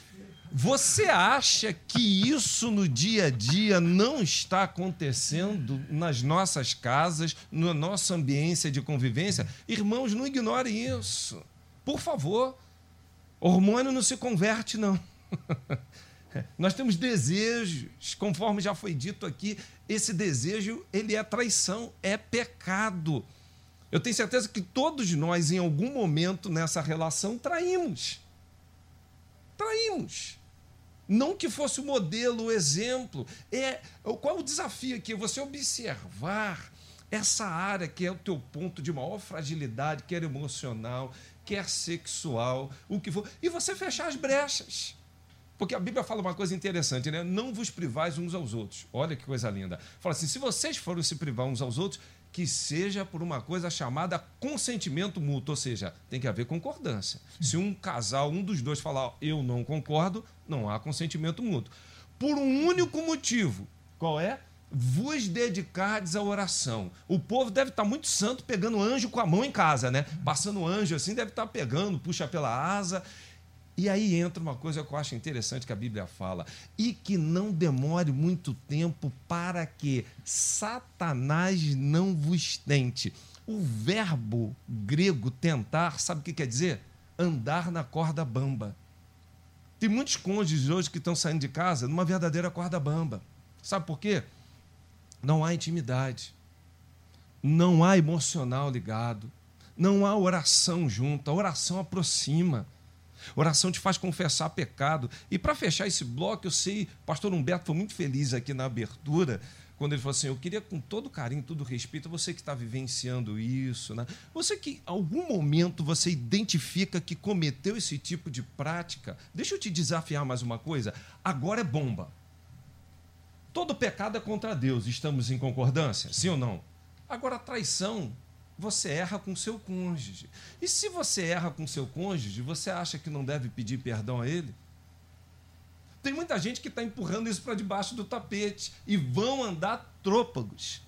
Você acha que isso no dia a dia não está acontecendo nas nossas casas, na nossa ambiência de convivência? Irmãos, não ignorem isso. Por favor. Hormônio não se converte, não. Nós temos desejos, conforme já foi dito aqui, esse desejo, ele é traição, é pecado. Eu tenho certeza que todos nós, em algum momento nessa relação, traímos. Traímos. Não que fosse o modelo, o exemplo. É, qual é o desafio aqui? Você observar essa área que é o teu ponto de maior fragilidade, quer emocional, quer sexual, o que for, e você fechar as brechas. Porque a Bíblia fala uma coisa interessante, né? Não vos privais uns aos outros. Olha que coisa linda. Fala assim: se vocês forem se privar uns aos outros, que seja por uma coisa chamada consentimento mútuo, ou seja, tem que haver concordância. Se um casal, um dos dois falar eu não concordo, não há consentimento mútuo. Por um único motivo. Qual é? Vos dedicardes à oração. O povo deve estar muito santo pegando anjo com a mão em casa, né? Passando anjo assim, deve estar pegando, puxa pela asa. E aí entra uma coisa que eu acho interessante que a Bíblia fala, e que não demore muito tempo para que Satanás não vos tente. O verbo grego tentar, sabe o que quer dizer? Andar na corda bamba. Tem muitos cônjuges hoje que estão saindo de casa numa verdadeira corda bamba. Sabe por quê? Não há intimidade. Não há emocional ligado. Não há oração junto. A oração aproxima. Oração te faz confessar pecado. E para fechar esse bloco, eu sei, pastor Humberto foi muito feliz aqui na abertura, quando ele falou assim: Eu queria com todo carinho, todo respeito, você que está vivenciando isso, né? você que em algum momento você identifica que cometeu esse tipo de prática, deixa eu te desafiar mais uma coisa: agora é bomba. Todo pecado é contra Deus, estamos em concordância? Sim ou não? Agora, traição, você erra com seu cônjuge. E se você erra com seu cônjuge, você acha que não deve pedir perdão a ele? Tem muita gente que está empurrando isso para debaixo do tapete e vão andar trôpagos,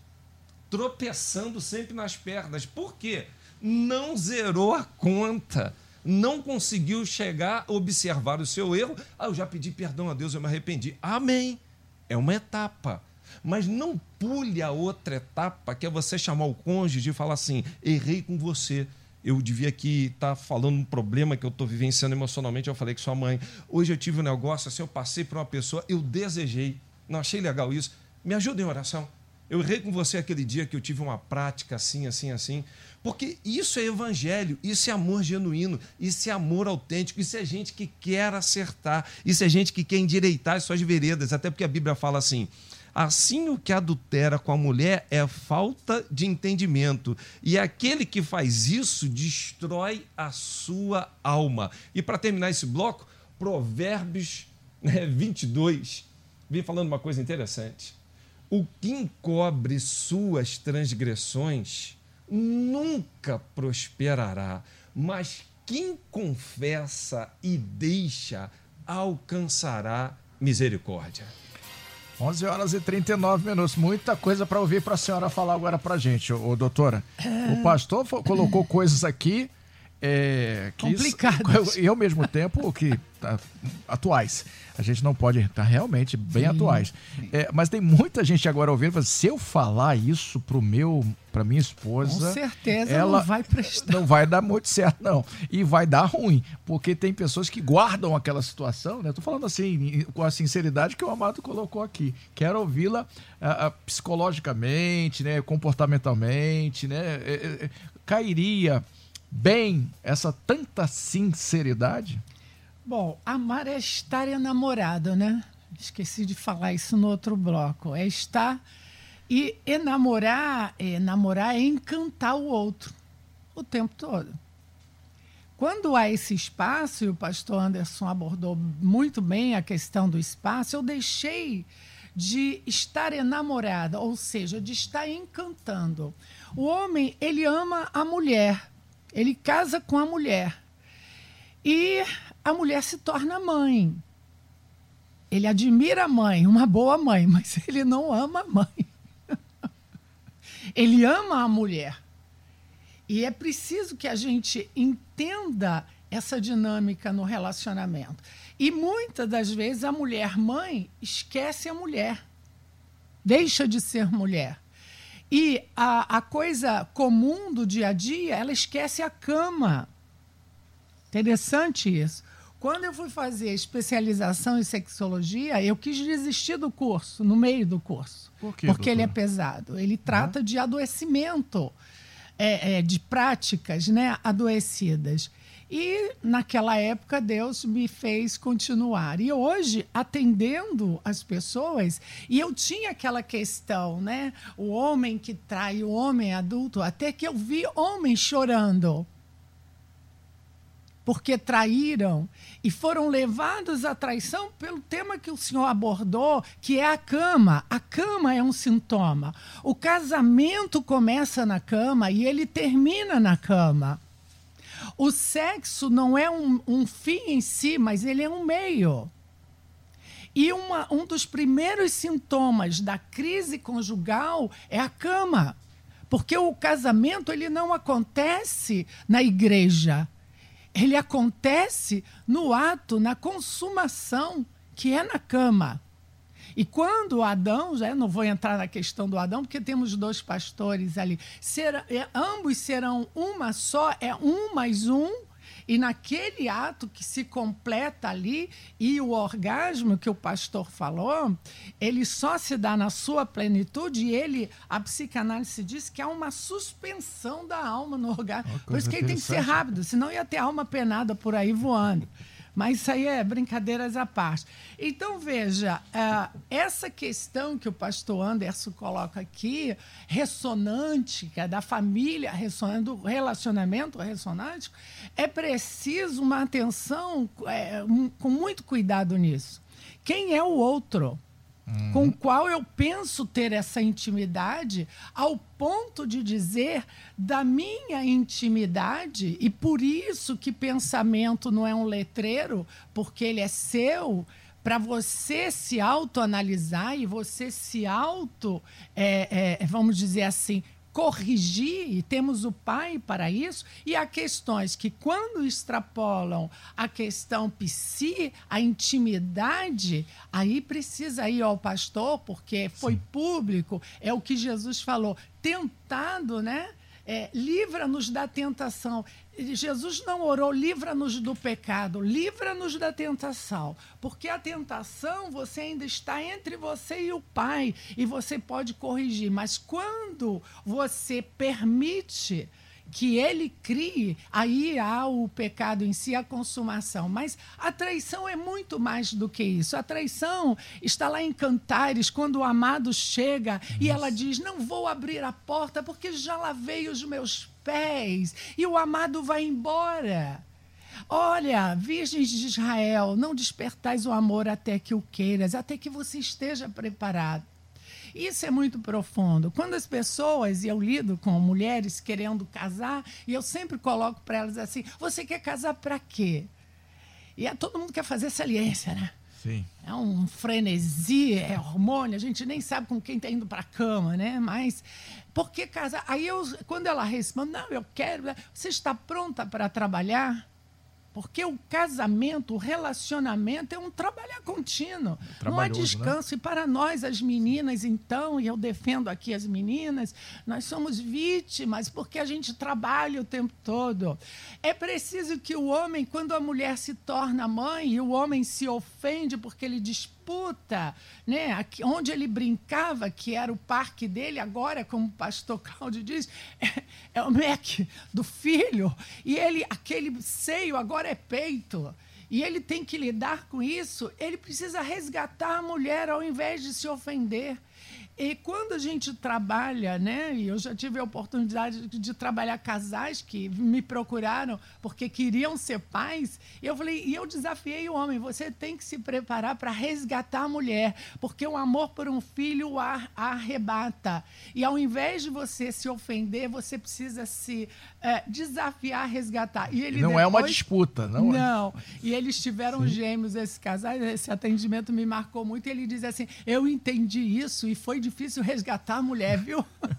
tropeçando sempre nas pernas. Por quê? Não zerou a conta, não conseguiu chegar a observar o seu erro. Ah, eu já pedi perdão a Deus, eu me arrependi. Amém. É uma etapa. Mas não pule a outra etapa, que é você chamar o cônjuge e falar assim: errei com você eu devia aqui estar tá falando um problema que eu estou vivenciando emocionalmente. Eu falei com sua mãe. Hoje eu tive um negócio assim, eu passei para uma pessoa, eu desejei, não achei legal isso. Me ajuda em oração. Eu errei com você aquele dia que eu tive uma prática assim, assim, assim. Porque isso é evangelho, isso é amor genuíno, isso é amor autêntico, isso é gente que quer acertar, isso é gente que quer endireitar as suas veredas. Até porque a Bíblia fala assim: Assim, o que adultera com a mulher é falta de entendimento. E aquele que faz isso destrói a sua alma. E para terminar esse bloco, Provérbios né, 22 vem falando uma coisa interessante. O que encobre suas transgressões nunca prosperará, mas quem confessa e deixa alcançará misericórdia. 11 horas e 39 minutos. Muita coisa para ouvir para a senhora falar agora para gente, ô, ô doutora. O pastor colocou coisas aqui é, complicadas e ao mesmo tempo que tá, atuais. A gente não pode estar tá realmente bem Sim. atuais. É, mas tem muita gente agora ouvindo, se eu falar isso pro meu, para minha esposa, com certeza ela não vai prestar. Não vai dar muito certo não, e vai dar ruim, porque tem pessoas que guardam aquela situação, né? Tô falando assim com a sinceridade que o Amado colocou aqui. Quero ouvi-la uh, psicologicamente, né, comportamentalmente, né? É, é, é, cairia bem essa tanta sinceridade? Bom, amar é estar enamorado, né? Esqueci de falar isso no outro bloco. É estar e enamorar, enamorar é encantar o outro o tempo todo. Quando há esse espaço, e o pastor Anderson abordou muito bem a questão do espaço, eu deixei de estar enamorada, ou seja, de estar encantando. O homem, ele ama a mulher, ele casa com a mulher. E a mulher se torna mãe. Ele admira a mãe, uma boa mãe, mas ele não ama a mãe. ele ama a mulher. E é preciso que a gente entenda essa dinâmica no relacionamento. E muitas das vezes a mulher mãe esquece a mulher, deixa de ser mulher. E a, a coisa comum do dia a dia, ela esquece a cama. Interessante isso. Quando eu fui fazer especialização em sexologia, eu quis desistir do curso, no meio do curso. Por quê, porque doutora? ele é pesado. Ele trata uhum. de adoecimento, é, é, de práticas né, adoecidas. E naquela época Deus me fez continuar. E hoje, atendendo as pessoas, e eu tinha aquela questão, né? O homem que trai o homem adulto, até que eu vi homens chorando. Porque traíram e foram levados à traição pelo tema que o senhor abordou, que é a cama. A cama é um sintoma. O casamento começa na cama e ele termina na cama. O sexo não é um, um fim em si, mas ele é um meio. E uma, um dos primeiros sintomas da crise conjugal é a cama. Porque o casamento ele não acontece na igreja. Ele acontece no ato, na consumação, que é na cama. E quando Adão, já não vou entrar na questão do Adão, porque temos dois pastores ali, ser, é, ambos serão uma só, é um mais um, E naquele ato que se completa ali, e o orgasmo que o pastor falou, ele só se dá na sua plenitude, e ele, a psicanálise diz que há uma suspensão da alma no orgasmo. Por isso que ele tem que ser rápido, senão ia ter alma penada por aí voando. Mas isso aí é brincadeiras à parte. Então, veja, uh, essa questão que o pastor Anderson coloca aqui, ressonante, é da família ressonante, do relacionamento ressonante, é preciso uma atenção é, com muito cuidado nisso. Quem é o outro? Com o qual eu penso ter essa intimidade, ao ponto de dizer da minha intimidade, e por isso que pensamento não é um letreiro, porque ele é seu, para você se autoanalisar e você se auto, é, é, vamos dizer assim, corrigir, e temos o pai para isso, e há questões que, quando extrapolam a questão psi, a intimidade, aí precisa ir ao pastor, porque foi Sim. público, é o que Jesus falou, tentado, né? É, livra-nos da tentação. Jesus não orou, livra-nos do pecado, livra-nos da tentação. Porque a tentação, você ainda está entre você e o Pai, e você pode corrigir. Mas quando você permite que ele crie, aí há o pecado em si, a consumação. Mas a traição é muito mais do que isso. A traição está lá em Cantares, quando o amado chega e ela diz: Não vou abrir a porta porque já lavei os meus pés. E o amado vai embora. Olha, virgens de Israel, não despertais o amor até que o queiras, até que você esteja preparado. Isso é muito profundo. Quando as pessoas, e eu lido com mulheres querendo casar, e eu sempre coloco para elas assim: você quer casar para quê? E é, todo mundo quer fazer saliência, né? Sim. É um frenesi, é hormônio, a gente nem sabe com quem está indo para a cama, né? Mas por que casar? Aí eu, quando ela responde, não, eu quero, você está pronta para trabalhar? Porque o casamento, o relacionamento é um trabalhar contínuo. É não há né? descanso. Né? E para nós, as meninas, então, e eu defendo aqui as meninas, nós somos vítimas porque a gente trabalha o tempo todo. É preciso que o homem, quando a mulher se torna mãe e o homem se ofende porque ele dispõe disputa, né? Aqui, onde ele brincava, que era o parque dele, agora, como o pastor Cláudio diz, é, é o MEC do filho. E ele, aquele seio agora é peito. E ele tem que lidar com isso. Ele precisa resgatar a mulher ao invés de se ofender. E quando a gente trabalha, né, e eu já tive a oportunidade de, trabalhar casais que me procuraram porque queriam ser pais, e eu falei, e eu desafiei o homem, você tem que se preparar para resgatar a mulher, porque o amor por um filho a, arrebata. E ao invés de você se ofender, você precisa se é, desafiar resgatar. E ele não depois... é uma disputa, não. É. Não. É. E eles tiveram Sim. gêmeos, esse casal, esse atendimento me marcou muito, e ele diz assim, eu entendi isso e foi difícil resgatar a mulher, viu?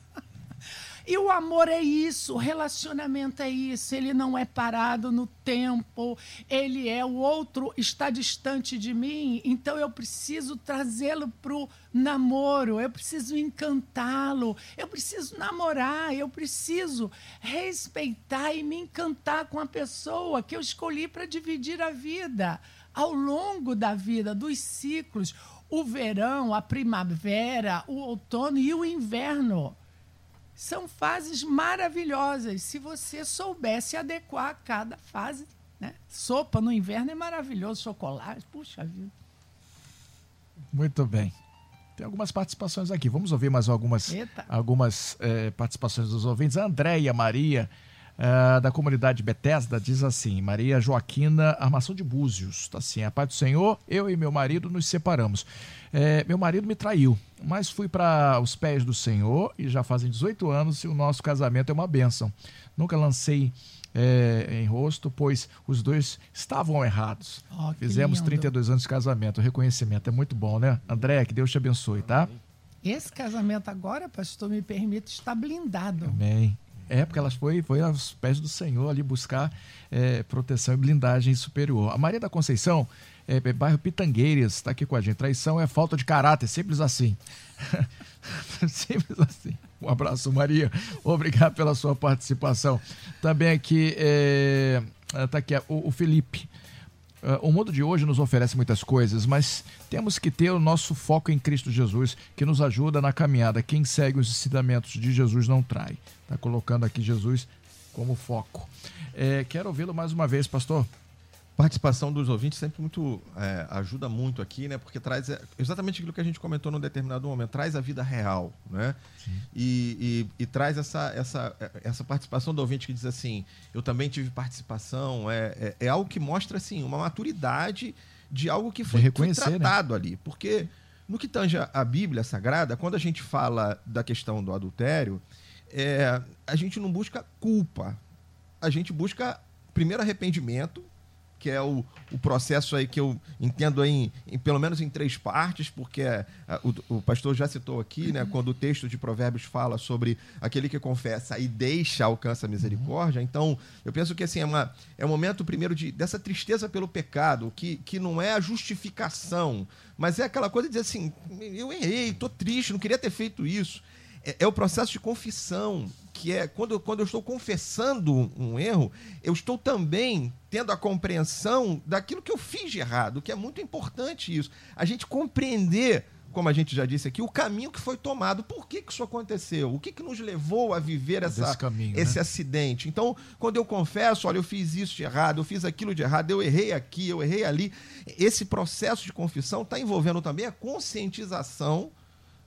E o amor é isso, o relacionamento é isso, ele não é parado no tempo, ele é o outro está distante de mim, então eu preciso trazê-lo para o namoro, eu preciso encantá-lo, eu preciso namorar, eu preciso respeitar e me encantar com a pessoa que eu escolhi para dividir a vida ao longo da vida, dos ciclos o verão, a primavera, o outono e o inverno. São fases maravilhosas se você soubesse adequar a cada fase. Né? Sopa no inverno é maravilhoso, chocolate, puxa vida. Muito bem. Tem algumas participações aqui. Vamos ouvir mais algumas, algumas é, participações dos ouvintes. A Andréia Maria uh, da comunidade Bethesda diz assim: Maria Joaquina Armação de Búzios. Tá assim, a paz do Senhor, eu e meu marido nos separamos. É, meu marido me traiu, mas fui para os pés do Senhor e já fazem 18 anos e o nosso casamento é uma bênção. Nunca lancei é, em rosto, pois os dois estavam errados. Oh, Fizemos lindo. 32 anos de casamento. O reconhecimento é muito bom, né? André, que Deus te abençoe, tá? Esse casamento agora, pastor, me permite, está blindado. Amém. É, porque ela foi, foi aos pés do Senhor ali buscar é, proteção e blindagem superior. A Maria da Conceição, é, é bairro Pitangueiras, está aqui com a gente. Traição é falta de caráter, simples assim. simples assim. Um abraço, Maria. Obrigado pela sua participação. Também aqui, é, Está aqui o, o Felipe. Uh, o mundo de hoje nos oferece muitas coisas, mas temos que ter o nosso foco em Cristo Jesus, que nos ajuda na caminhada. Quem segue os ensinamentos de Jesus não trai. Está colocando aqui Jesus como foco. É, quero ouvi-lo mais uma vez, pastor participação dos ouvintes sempre muito é, ajuda muito aqui, né? Porque traz é, exatamente aquilo que a gente comentou num determinado momento, traz a vida real, né? E, e, e, traz essa, essa, essa participação do ouvinte que diz assim, eu também tive participação, é, é, é algo que mostra assim uma maturidade de algo que foi, foi né? tratado né? ali, porque no que tange a Bíblia Sagrada, quando a gente fala da questão do adultério, é, a gente não busca culpa, a gente busca primeiro arrependimento que é o, o processo aí que eu entendo em, em pelo menos em três partes, porque a, o, o, pastor já citou aqui, né, quando o texto de Provérbios fala sobre aquele que confessa e deixa alcança a misericórdia. Então, eu penso que assim, é, uma, é um momento primeiro de, dessa tristeza pelo pecado, que, que não é a justificação, mas é aquela coisa de dizer assim, eu errei, estou triste, não queria ter feito isso. É, é o processo de confissão, que é quando, quando eu estou confessando um erro, eu estou também tendo a compreensão daquilo que eu fiz de errado, que é muito importante isso. A gente compreender, como a gente já disse aqui, o caminho que foi tomado. Por que, que isso aconteceu? O que, que nos levou a viver essa, caminho, esse né? acidente? Então, quando eu confesso, olha, eu fiz isso de errado, eu fiz aquilo de errado, eu errei aqui, eu errei ali. Esse processo de confissão está envolvendo também a conscientização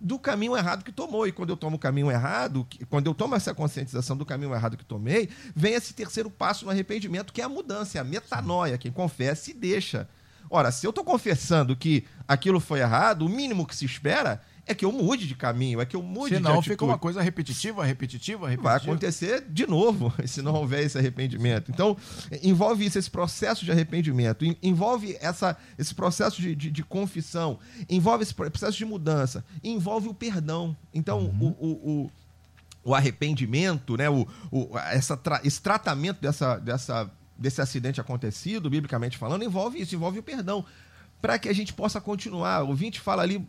do caminho errado que tomou. E quando eu tomo o caminho errado, quando eu tomo essa conscientização do caminho errado que tomei, vem esse terceiro passo no arrependimento, que é a mudança, é a metanoia. Quem confessa e deixa. Ora, se eu estou confessando que aquilo foi errado, o mínimo que se espera é que eu mude de caminho, é que eu mude Senão de atitude. fica uma coisa repetitiva, repetitiva, repetitiva. Vai acontecer de novo, se não houver esse arrependimento. Então, envolve isso, esse processo de arrependimento, envolve essa, esse processo de, de, de confissão, envolve esse processo de mudança, envolve o perdão. Então, uhum. o, o, o, o, arrependimento, né, o, o, essa tra, esse tratamento dessa, dessa, desse acidente acontecido, biblicamente falando, envolve isso, envolve o perdão. Para que a gente possa continuar. O ouvinte fala ali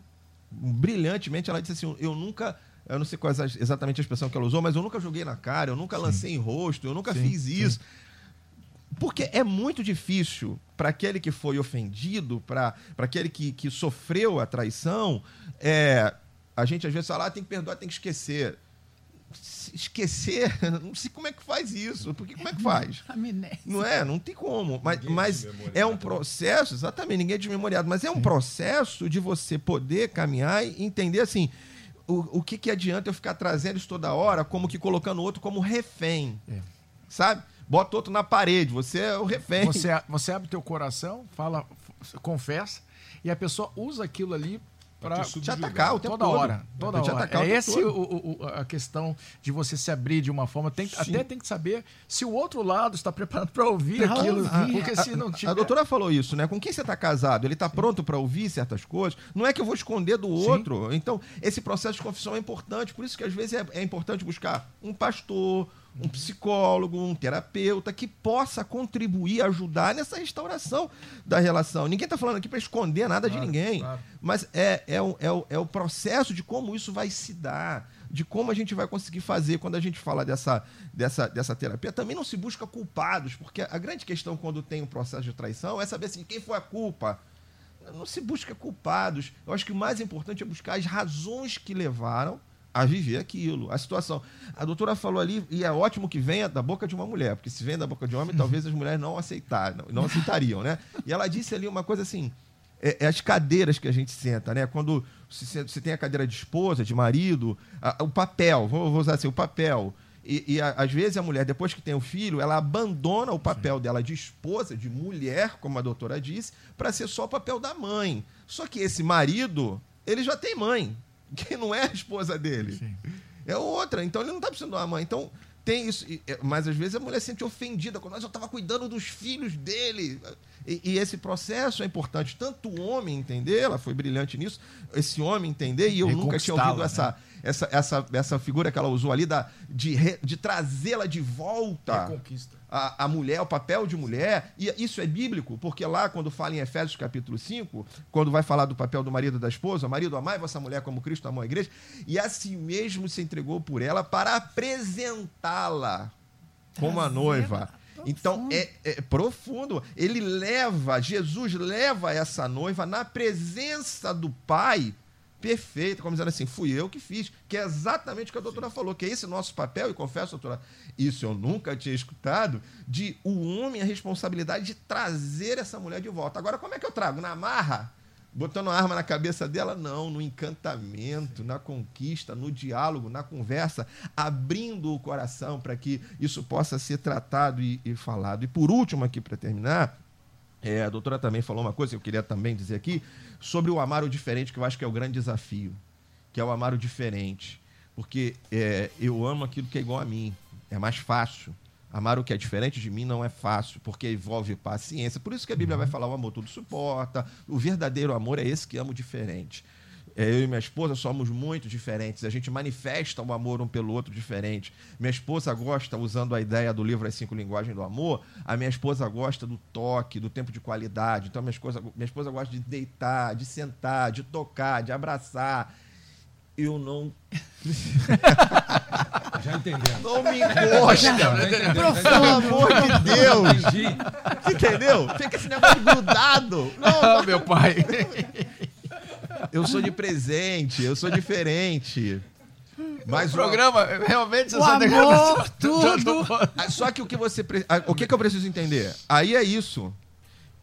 brilhantemente, ela disse assim: Eu nunca. Eu não sei qual é exatamente a expressão que ela usou, mas eu nunca joguei na cara, eu nunca sim. lancei em rosto, eu nunca sim, fiz isso. Sim. Porque é muito difícil para aquele que foi ofendido, para aquele que, que sofreu a traição, é, a gente às vezes fala, ah, tem que perdoar, tem que esquecer esquecer, não sei como é que faz isso, porque como é que faz? Não é, não tem como. Mas, mas é um processo, exatamente, ninguém é desmemoriado, mas é um processo de você poder caminhar e entender assim. O, o que, que adianta eu ficar trazendo isso toda hora, como que colocando o outro como refém? É. Sabe? Bota outro na parede, você é o refém. Você, você abre teu coração, fala, confessa, e a pessoa usa aquilo ali para te atacar o tempo toda todo. hora. Toda hora. Atacar é essa a questão de você se abrir de uma forma. Tem, até tem que saber se o outro lado está preparado para ouvir pra aquilo. Ouvir. Porque se não tiver... A doutora falou isso, né? Com quem você está casado? Ele está pronto para ouvir certas coisas? Não é que eu vou esconder do outro. Sim. Então, esse processo de confissão é importante. Por isso que às vezes é, é importante buscar um pastor, um psicólogo, um terapeuta que possa contribuir, ajudar nessa restauração da relação. Ninguém está falando aqui para esconder nada claro, de ninguém, claro. mas é, é, o, é, o, é o processo de como isso vai se dar, de como a gente vai conseguir fazer quando a gente fala dessa, dessa, dessa terapia. Também não se busca culpados, porque a grande questão quando tem um processo de traição é saber assim, quem foi a culpa. Não se busca culpados. Eu acho que o mais importante é buscar as razões que levaram a viver aquilo, a situação. A doutora falou ali, e é ótimo que venha da boca de uma mulher, porque se vem da boca de um homem, talvez as mulheres não aceitaram, não aceitariam, né? E ela disse ali uma coisa assim, é, é as cadeiras que a gente senta, né? Quando você tem a cadeira de esposa, de marido, a, o papel, vou, vou, usar assim, o papel. E, e a, às vezes a mulher, depois que tem o filho, ela abandona o papel Sim. dela de esposa, de mulher, como a doutora disse, para ser só o papel da mãe. Só que esse marido, ele já tem mãe que não é a esposa dele. Sim. É outra. Então ele não está precisando de uma mãe. Então tem isso. É, mas às vezes a mulher se sente ofendida. Quando eu estava cuidando dos filhos dele. E, e, esse processo é importante. Tanto o homem entender, ela foi brilhante nisso, esse homem entender, e eu nunca tinha ouvido né? essa, essa, essa, essa figura que ela usou ali da, de, de trazê-la de volta. Reconquista a, a mulher, o papel de mulher, e isso é bíblico, porque lá, quando fala em Efésios capítulo 5, quando vai falar do papel do marido e da esposa, marido, amai vossa mulher como Cristo amou a igreja, e assim mesmo se entregou por ela para apresentá-la como a noiva. Então é, é profundo. Ele leva, Jesus leva essa noiva na presença do Pai perfeita, como dizendo assim, fui eu que fiz, que é exatamente o que a doutora Sim. falou, que é esse nosso papel, e confesso, doutora, isso eu nunca tinha escutado, de o homem a responsabilidade de trazer essa mulher de volta. Agora, como é que eu trago? Na marra? Botando a arma na cabeça dela? Não, no encantamento, na conquista, no diálogo, na conversa, abrindo o coração para que isso possa ser tratado e, e falado. E por último, aqui para terminar, é, a doutora também falou uma coisa que eu queria também dizer aqui, sobre o amar o diferente, que eu acho que é o grande desafio, que é o amar o diferente. Porque é, eu amo aquilo que é igual a mim, é mais fácil. Amar o que é diferente de mim não é fácil, porque envolve paciência. Por isso que a Bíblia vai falar: o amor tudo suporta. O verdadeiro amor é esse que ama o diferente. É, eu e minha esposa somos muito diferentes. A gente manifesta o amor um pelo outro diferente. Minha esposa gosta, usando a ideia do livro As Cinco Linguagens do Amor, a minha esposa gosta do toque, do tempo de qualidade. Então, minha esposa, minha esposa gosta de deitar, de sentar, de tocar, de abraçar. Eu não. Já entendeu? Não me encosta. Pelo amor de Deus. Entendeu? Fica esse negócio grudado. Não, meu pai. Eu sou de presente, eu sou diferente. Mas o programa, o... realmente, o amor, tudo. Ah, só que o que você, ah, o que, que eu preciso entender? Aí é isso.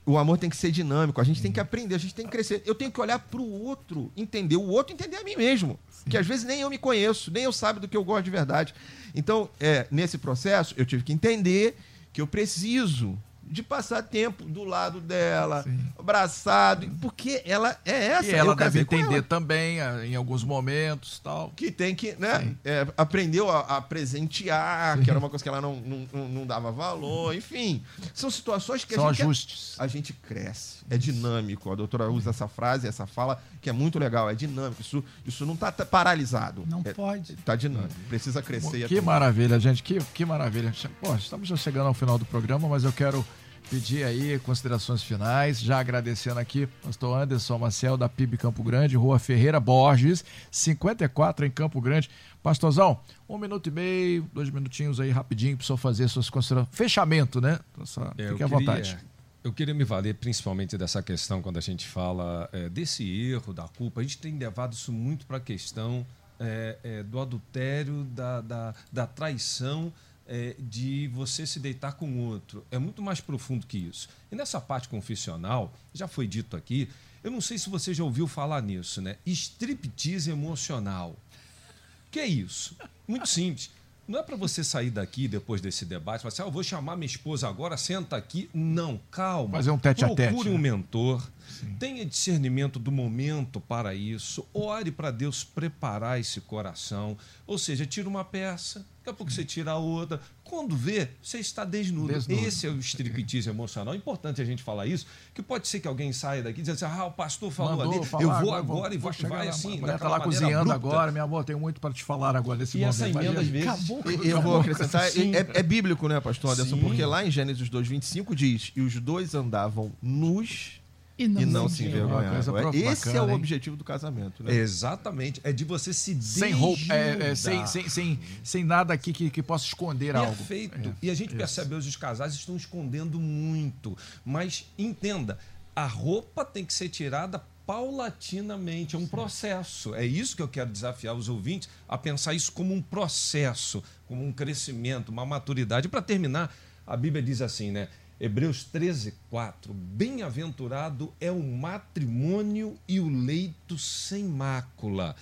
O amor tem que ser dinâmico, a gente tem que aprender, a gente tem que crescer. Eu tenho que olhar para o outro, entender o outro, entender a mim mesmo. Sim. Que às vezes nem eu me conheço, nem eu sabe do que eu gosto de verdade. Então, é, nesse processo, eu tive que entender que eu preciso de passar tempo do lado dela, Sim. abraçado, porque ela é essa. E ela deve entender ela. também, ah, em alguns momentos tal. Que tem que, né? É, aprendeu a, a presentear, Sim. que era uma coisa que ela não, não, não dava valor, enfim. São situações que São a gente. ajustes. A gente cresce. É dinâmico. A doutora usa essa frase, essa fala, que é muito legal. É dinâmico. Isso, isso não está paralisado. Não é, pode. Está dinâmico. Precisa crescer. Que maravilha, gente. Que, que maravilha. Pô, estamos já chegando ao final do programa, mas eu quero pedir aí considerações finais, já agradecendo aqui, pastor Anderson Maciel, da PIB Campo Grande, Rua Ferreira Borges, 54 em Campo Grande. Pastorzão, um minuto e meio, dois minutinhos aí rapidinho para o senhor fazer suas considerações. Fechamento, né? Só, é, fique à vontade. Eu queria me valer principalmente dessa questão, quando a gente fala é, desse erro, da culpa. A gente tem levado isso muito para a questão é, é, do adultério, da, da, da traição é, de você se deitar com outro. É muito mais profundo que isso. E nessa parte confessional, já foi dito aqui, eu não sei se você já ouviu falar nisso, né? Striptease emocional. O que é isso? Muito simples. Não é para você sair daqui depois desse debate e falar assim, ah, eu vou chamar minha esposa agora, senta aqui. Não, calma. Fazer um tete a tete. Procure um né? mentor. Sim. Tenha discernimento do momento para isso. Ore para Deus preparar esse coração. Ou seja, tira uma peça, Daqui a pouco você tira a outra. Quando vê, você está desnudo. desnudo. Esse é o striptease emocional. É importante a gente falar isso, que pode ser que alguém saia daqui e diz assim, ah, o pastor falou Mandou ali, falar, eu vou agora, e vou, vai lá, assim. Mulher está lá cozinhando agora, minha amor, tenho muito para te falar agora nesse e momento. essa emenda, às vezes, acabou, eu vou acrescentar, é, é, bíblico, né, pastor Anderson? Sim. Porque lá em Gênesis 2,25 diz, e os dois andavam nus e não, e não se envergonhar. Esse bacana, é o hein? objetivo do casamento. Né? Exatamente. É de você se Sem roupa, é, é, sem, sem, sem, sem nada aqui que, que possa esconder Perfeito. algo. Perfeito. É, e a gente percebe hoje os casais estão escondendo muito. Mas entenda, a roupa tem que ser tirada paulatinamente, é um processo. É isso que eu quero desafiar os ouvintes a pensar isso como um processo, como um crescimento, uma maturidade. Para terminar, a Bíblia diz assim, né? Hebreus 13, 4. Bem-aventurado é o matrimônio e o leito sem mácula.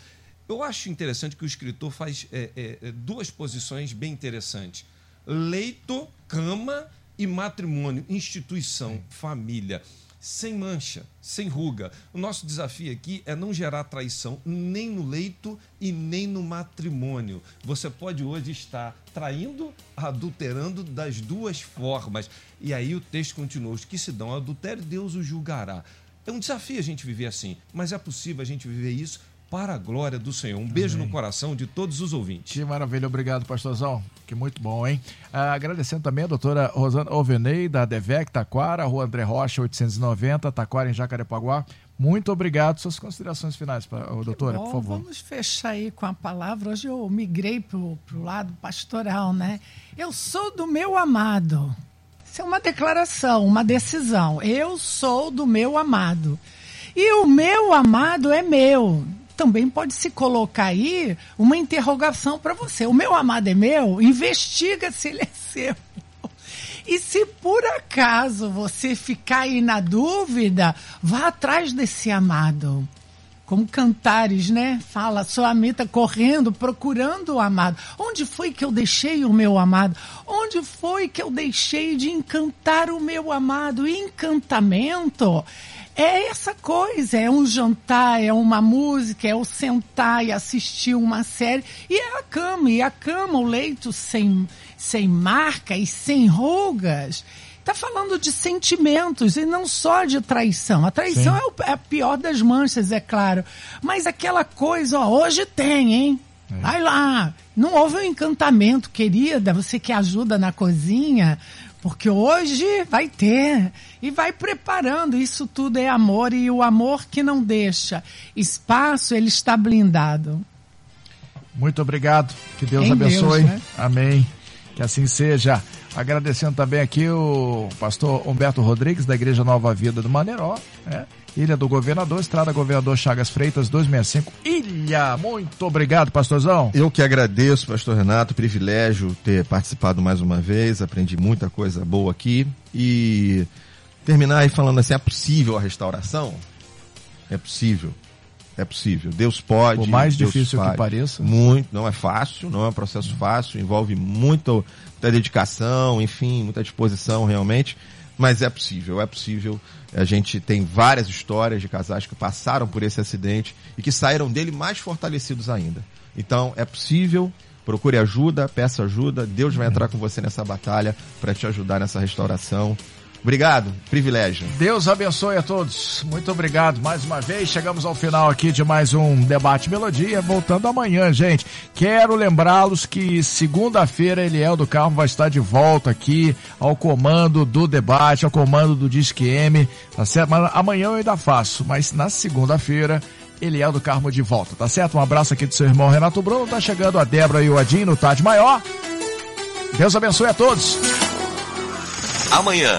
Eu acho interessante que o escritor faz é, é, é duas posições bem interessantes: leito, cama e matrimônio, instituição, família sem mancha, sem ruga. O nosso desafio aqui é não gerar traição nem no leito e nem no matrimônio. Você pode hoje estar traindo, adulterando das duas formas. E aí o texto continua: os que se dão adultério, Deus os julgará. É um desafio a gente viver assim, mas é possível a gente viver isso para a glória do Senhor. Um beijo Amém. no coração de todos os ouvintes. Que maravilha, obrigado, pastorzão. Que muito bom, hein? Ah, agradecendo também a doutora Rosana Ovenei, da DEVEC Taquara, Rua André Rocha, 890, Taquara, em Jacarepaguá. Muito obrigado. Suas considerações finais, doutora, bom, por favor. Vamos fechar aí com a palavra. Hoje eu migrei para o lado pastoral, né? Eu sou do meu amado. Isso é uma declaração, uma decisão. Eu sou do meu amado. E o meu amado é meu. Também pode se colocar aí uma interrogação para você. O meu amado é meu? Investiga se ele é seu. E se por acaso você ficar aí na dúvida, vá atrás desse amado. Como cantares, né? Fala, sua meta correndo, procurando o amado. Onde foi que eu deixei o meu amado? Onde foi que eu deixei de encantar o meu amado? Encantamento é essa coisa, é um jantar, é uma música, é o sentar e assistir uma série, e é a cama, e a cama, o leito sem, sem marca e sem rugas. Está falando de sentimentos e não só de traição. A traição é, o, é, a pior das manchas, é claro. Mas aquela coisa, ó, hoje tem, hein? É. Vai lá. Não houve um encantamento, querida. Você que ajuda na cozinha, porque hoje vai ter. E vai preparando. Isso tudo é amor. E o amor que não deixa espaço, ele está blindado. Muito obrigado. Que Deus em abençoe. Deus, né? Amém. Que assim seja. Agradecendo também aqui o pastor Humberto Rodrigues, da Igreja Nova Vida do Maneiró. Né? Ilha do Governador, Estrada Governador Chagas Freitas, 265, Ilha. Muito obrigado, pastorzão. Eu que agradeço, pastor Renato, privilégio ter participado mais uma vez, aprendi muita coisa boa aqui. E terminar aí falando assim, é possível a restauração? É possível. É possível. Deus pode. Por mais Deus difícil faz. que pareça. Muito. Não é fácil, não é um processo fácil, envolve muita, muita dedicação, enfim, muita disposição realmente. Mas é possível, é possível. A gente tem várias histórias de casais que passaram por esse acidente e que saíram dele mais fortalecidos ainda. Então, é possível. Procure ajuda, peça ajuda. Deus vai entrar com você nessa batalha para te ajudar nessa restauração. Obrigado, privilégio. Deus abençoe a todos. Muito obrigado mais uma vez. Chegamos ao final aqui de mais um debate melodia. Voltando amanhã, gente. Quero lembrá-los que segunda-feira Eliel do Carmo vai estar de volta aqui ao comando do debate, ao comando do Disque M. Tá certo? Mas amanhã eu ainda faço, mas na segunda-feira Eliel do Carmo de volta, tá certo? Um abraço aqui do seu irmão Renato Bruno. Tá chegando a Débora e o Adinho no Tade Maior. Deus abençoe a todos. Amanhã